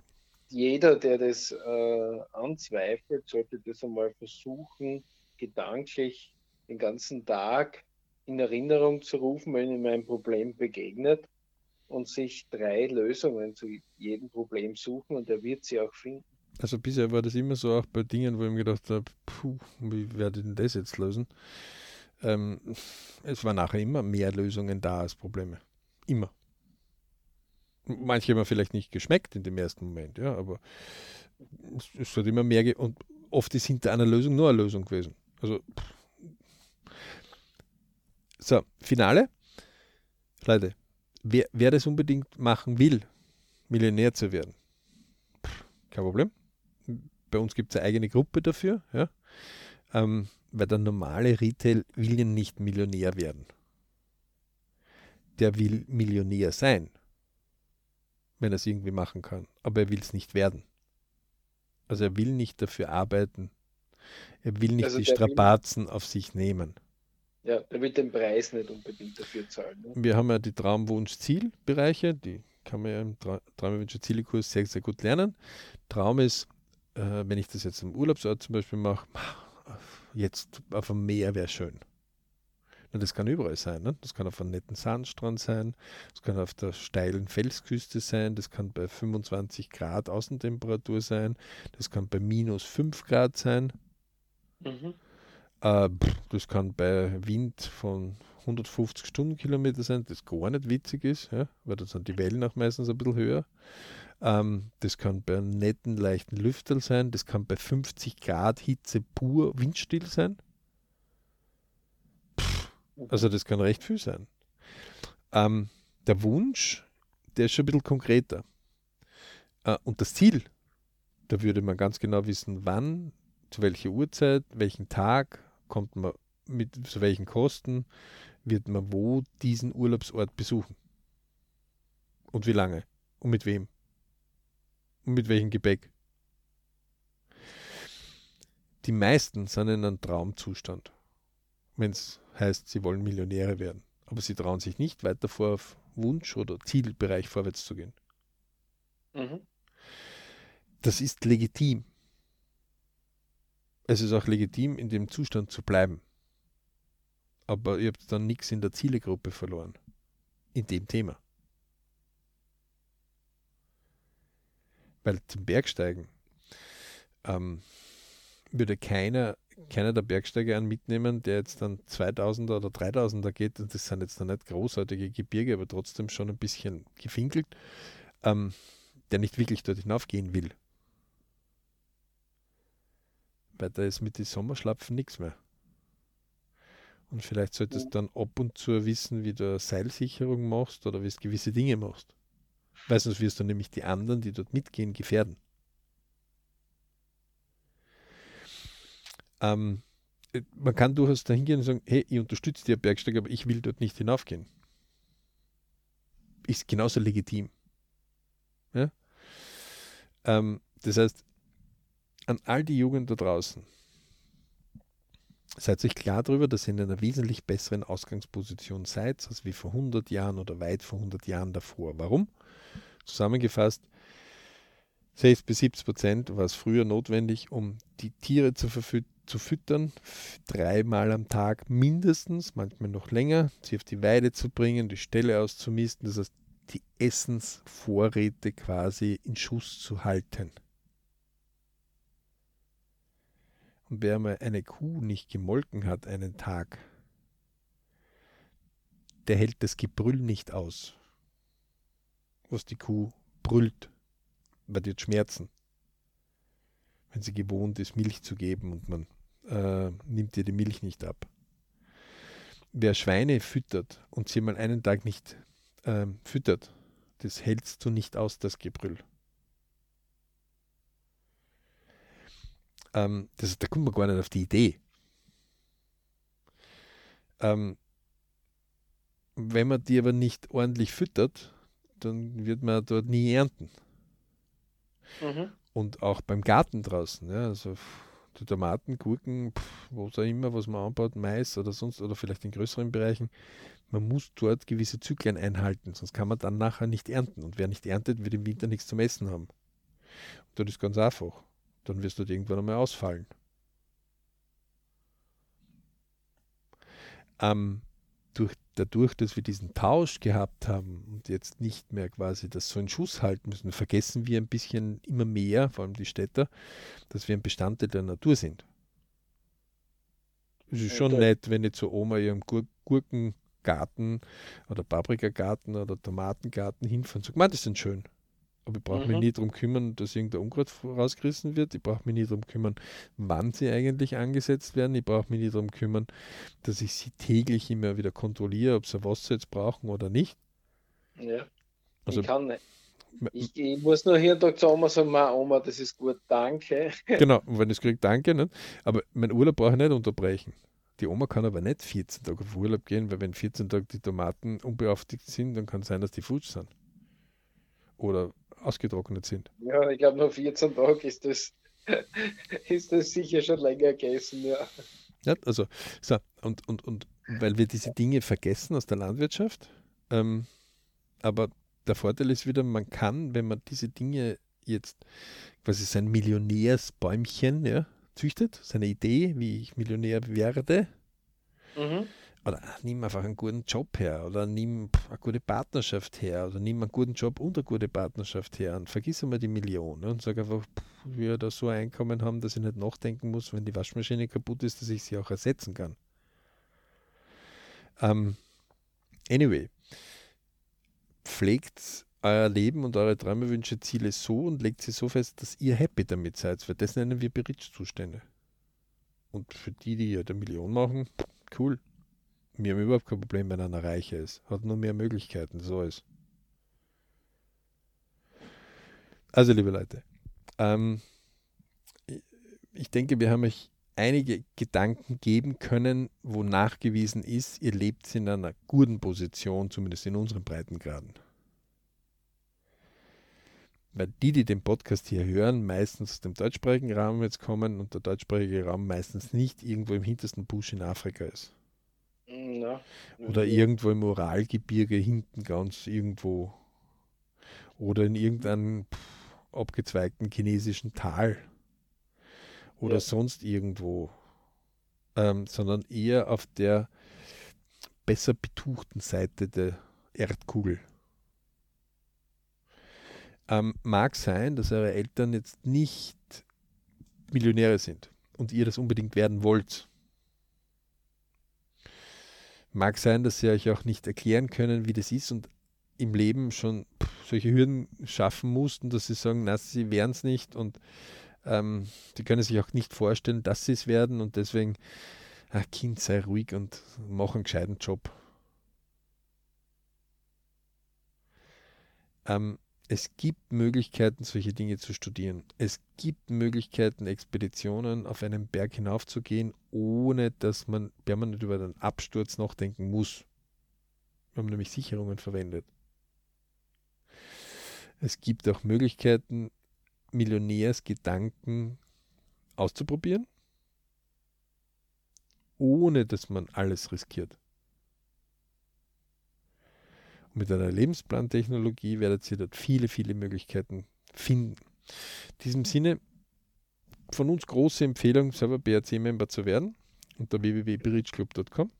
Jeder, der das äh, anzweifelt, sollte das einmal versuchen, gedanklich den ganzen Tag in Erinnerung zu rufen, wenn ihm ein Problem begegnet und sich drei Lösungen zu jedem Problem suchen und er wird sie auch finden. Also bisher war das immer so, auch bei Dingen, wo ich mir gedacht habe, puh, wie werde ich denn das jetzt lösen? Ähm, es war nachher immer mehr Lösungen da als Probleme. Immer. Manche haben vielleicht nicht geschmeckt in dem ersten Moment, ja, aber es, es hat immer mehr und oft ist hinter einer Lösung nur eine Lösung gewesen. Also so, Finale. Leute, wer, wer das unbedingt machen will, Millionär zu werden, kein Problem. Bei uns gibt es eine eigene Gruppe dafür. Ja. Ähm, weil der normale Retail will ja nicht Millionär werden. Der will Millionär sein, wenn er es irgendwie machen kann. Aber er will es nicht werden. Also er will nicht dafür arbeiten. Er will nicht also die Strapazen will, auf sich nehmen. Ja, er will den Preis nicht unbedingt dafür zahlen. Ne? Wir haben ja die Traumwunsch-Ziel-Bereiche, die kann man ja im Tra Traumwunsch-Ziele-Kurs sehr, sehr gut lernen. Traum ist, äh, wenn ich das jetzt im Urlaubsort zum Beispiel mache, jetzt auf dem Meer wäre schön. Und das kann überall sein. Ne? Das kann auf einem netten Sandstrand sein, das kann auf der steilen Felsküste sein, das kann bei 25 Grad Außentemperatur sein, das kann bei minus 5 Grad sein. Mhm. Äh, das kann bei Wind von 150 Stundenkilometer sein, das gar nicht witzig ist, ja? weil da sind die Wellen auch meistens ein bisschen höher. Ähm, das kann bei einem netten, leichten Lüfterl sein. Das kann bei 50 Grad Hitze pur windstill sein. Also das kann recht viel sein. Ähm, der Wunsch, der ist schon ein bisschen konkreter. Äh, und das Ziel, da würde man ganz genau wissen, wann, zu welcher Uhrzeit, welchen Tag kommt man mit zu welchen Kosten wird man wo diesen Urlaubsort besuchen. Und wie lange? Und mit wem? Und mit welchem Gepäck? Die meisten sind in einem Traumzustand, wenn es heißt, sie wollen Millionäre werden. Aber sie trauen sich nicht weiter vor auf Wunsch oder Zielbereich vorwärts zu gehen. Mhm. Das ist legitim. Es ist auch legitim, in dem Zustand zu bleiben. Aber ihr habt dann nichts in der Zielegruppe verloren. In dem Thema. Weil zum Bergsteigen ähm, würde keiner, keiner der Bergsteiger einen mitnehmen, der jetzt dann 2000er oder 3000er geht. Das sind jetzt dann nicht großartige Gebirge, aber trotzdem schon ein bisschen gefinkelt, ähm, der nicht wirklich dort hinaufgehen will. Weil da ist mit den Sommerschlapfen nichts mehr. Und vielleicht solltest du dann ab und zu wissen, wie du Seilsicherung machst oder wie du gewisse Dinge machst. Weil sonst wirst du nämlich die anderen, die dort mitgehen, gefährden. Ähm, äh, man kann durchaus dahin gehen und sagen, hey, ich unterstütze dir Bergsteig, aber ich will dort nicht hinaufgehen. Ist genauso legitim. Ja? Ähm, das heißt, an all die Jugend da draußen, seid euch klar darüber, dass ihr in einer wesentlich besseren Ausgangsposition seid, als wie vor 100 Jahren oder weit vor 100 Jahren davor. Warum? Zusammengefasst, 60 bis 70 Prozent war es früher notwendig, um die Tiere zu, zu füttern, dreimal am Tag mindestens, manchmal noch länger, sie auf die Weide zu bringen, die Ställe auszumisten, das heißt, die Essensvorräte quasi in Schuss zu halten. Und wer mal eine Kuh nicht gemolken hat einen Tag, der hält das Gebrüll nicht aus, was die Kuh brüllt, weil die hat Schmerzen, wenn sie gewohnt ist, Milch zu geben und man äh, nimmt ihr die Milch nicht ab. Wer Schweine füttert und sie mal einen Tag nicht äh, füttert, das hältst du nicht aus, das Gebrüll. Ähm, das, da kommt man gar nicht auf die Idee. Ähm, wenn man die aber nicht ordentlich füttert, dann wird man dort nie ernten. Mhm. Und auch beim Garten draußen, ja, also die Tomaten, Gurken, was auch immer, was man anbaut, Mais oder sonst, oder vielleicht in größeren Bereichen, man muss dort gewisse Zyklen einhalten, sonst kann man dann nachher nicht ernten. Und wer nicht erntet, wird im Winter nichts zum Essen haben. Und das ist ganz einfach dann wirst du irgendwann einmal ausfallen. Ähm, durch, dadurch, dass wir diesen Tausch gehabt haben und jetzt nicht mehr quasi das so in Schuss halten müssen, vergessen wir ein bisschen immer mehr, vor allem die Städter, dass wir ein Bestandteil der Natur sind. Es ist schon okay. nett, wenn ich zu Oma ihrem Gur Gurkengarten oder Paprikagarten oder Tomatengarten hinfahren und sage, das sind schön. Aber ich brauche mhm. mich nie darum kümmern, dass irgendein Unkraut rausgerissen wird. Ich brauche mich nie darum kümmern, wann sie eigentlich angesetzt werden. Ich brauche mich nie darum kümmern, dass ich sie täglich immer wieder kontrolliere, ob sie Wasser jetzt brauchen oder nicht. Ja. Also, ich kann nicht. Ich, ich, muss nur hier und da zu Oma sagen, Oma, das ist gut, danke. Genau, und wenn ich es kriege, danke. Nicht? Aber mein Urlaub brauche ich nicht unterbrechen. Die Oma kann aber nicht 14 Tage auf Urlaub gehen, weil wenn 14 Tage die Tomaten unbeauftigt sind, dann kann es sein, dass die futsch sind. Oder ausgetrocknet sind. Ja, ich glaube, nach 14 Tagen ist das, ist das sicher schon länger gegessen, ja. Ja, also, so, und, und, und weil wir diese Dinge vergessen aus der Landwirtschaft, ähm, aber der Vorteil ist wieder, man kann, wenn man diese Dinge jetzt quasi sein Millionärsbäumchen ja, züchtet, seine Idee, wie ich Millionär werde, mhm oder nimm einfach einen guten Job her oder nimm eine gute Partnerschaft her oder nimm einen guten Job und eine gute Partnerschaft her und vergiss einmal die Million ne, und sag einfach, wir da so ein Einkommen haben, dass ich nicht nachdenken muss, wenn die Waschmaschine kaputt ist, dass ich sie auch ersetzen kann. Um, ähm, anyway, pflegt euer Leben und eure Träume, Wünsche, Ziele so und legt sie so fest, dass ihr happy damit seid. Weil das nennen wir Berichtszustände. Und für die, die ja der Million machen, cool Wir haben überhaupt kein Problem, wenn einer reicher ist. Hat nur mehr Möglichkeiten, so ist. Also, liebe Leute, ähm, ich denke, wir haben euch einige Gedanken geben können, wo nachgewiesen ist, ihr lebt in einer guten Position, zumindest in unseren Breitengraden. Weil die, die den Podcast hier hören, meistens aus dem deutschsprachigen Raum jetzt kommen und der deutschsprachige Raum meistens nicht irgendwo im hintersten Busch in Afrika ist. Ja. Oder irgendwo im Uralgebirge hinten ganz irgendwo. Oder in irgendeinem abgezweigten chinesischen Tal oder ja. sonst irgendwo, ähm, sondern eher auf der besser betuchten Seite der Erdkugel. Ähm, mag sein, dass eure Eltern jetzt nicht Millionäre sind und ihr das unbedingt werden wollt. Mag sein, dass sie euch auch nicht erklären können, wie das ist und im Leben schon solche Hürden schaffen mussten, dass sie sagen, na, sie wären es nicht und ähm, die können sich auch nicht vorstellen, dass sie es werden und deswegen, ach Kind, sei ruhig und mach einen gescheiten Job. Ähm, es gibt Möglichkeiten, solche Dinge zu studieren. Es gibt Möglichkeiten, Expeditionen auf einen Berg hinaufzugehen, ohne dass man permanent über den Absturz nachdenken muss. Wir haben nämlich Sicherungen verwendet. Es gibt auch Möglichkeiten, Millionärsgedanken auszuprobieren, ohne dass man alles riskiert. Mit einer Lebensplantechnologie werdet ihr dort viele, viele Möglichkeiten finden. In diesem Sinne von uns große Empfehlung, selber BRC-Member zu werden unter www.bridgeclub.com.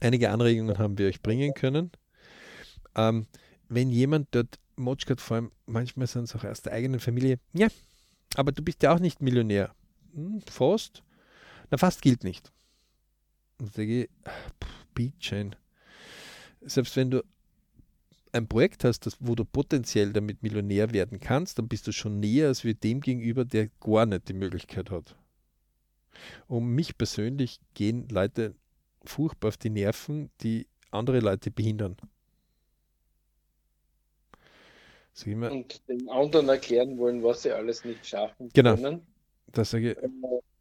Einige Anregungen haben wir euch bringen können. Ähm, wenn jemand dort Motschkat vor allem, manchmal sind es auch aus der eigenen Familie, ja, aber du bist ja auch nicht Millionär. Hm, fast? Na, fast gilt nicht. Und sage ich, Beatchain. Selbst wenn du ein Projekt hast, das, wo du potenziell damit Millionär werden kannst, dann bist du schon näher als wir dem gegenüber, der gar nicht die Möglichkeit hat. Um mich persönlich gehen Leute furchtbar auf die Nerven, die andere Leute behindern. und den anderen erklären wollen, was sie alles nicht schaffen genau. können. Das sage ich.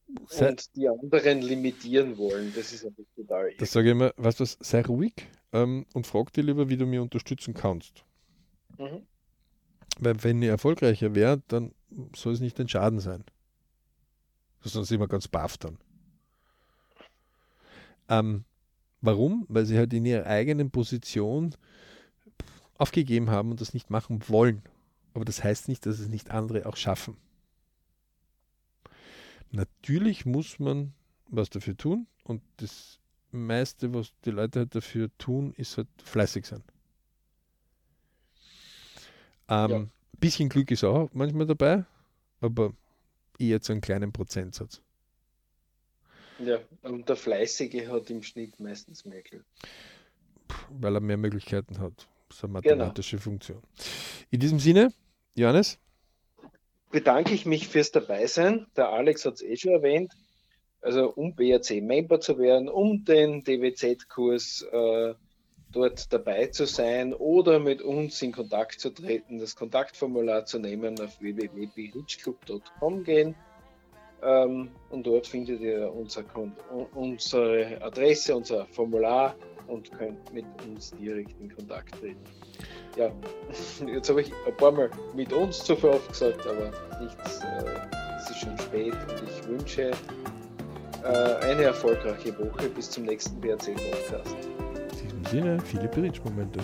Äh, und die anderen limitieren wollen. Das ist einfach total. Das sage ich immer, weißt du was, sei ruhig ähm, und frag dich lieber, wie du mir unterstützen kannst. Mhm. Weil wenn ich erfolgreicher wäre, dann soll es nicht ein Schaden sein. Sonst sind wir ganz baff dann. Ähm, warum? Weil sie halt in ihrer eigenen Position aufgegeben haben und das nicht machen wollen. Aber das heißt nicht, dass es nicht andere auch schaffen. Natürlich muss man was dafür tun und das meiste, was die Leute halt dafür tun, ist halt fleißig sein. Ähm, ja. Bisschen Glück ist auch manchmal dabei, aber eher zu einem kleinen Prozentsatz. Ja, und der Fleißige hat im Schnitt meistens mehr Glück. Weil er mehr Möglichkeiten hat. Das ist eine genau. mathematische genau. Funktion. In diesem Sinne, Johannes? Bedanke ich mich fürs Dabeisein. Der Alex hat es eh schon erwähnt. Also um BRC-Member zu werden, um den DWZ-Kurs äh, dort dabei zu sein oder mit uns in Kontakt zu treten, das Kontaktformular zu nehmen, auf www.berichclub.com gehen. Ähm, und dort findet ihr unser, unsere Adresse, unser Formular und könnt mit uns direkt in Kontakt treten. Ja, jetzt habe ich ein paar Mal mit uns zu viel oft aber nichts, äh, es ist schon spät und ich wünsche äh, eine erfolgreiche Woche bis zum nächsten BRC-Podcast. In diesem Sinne, viele Bridge-Momente.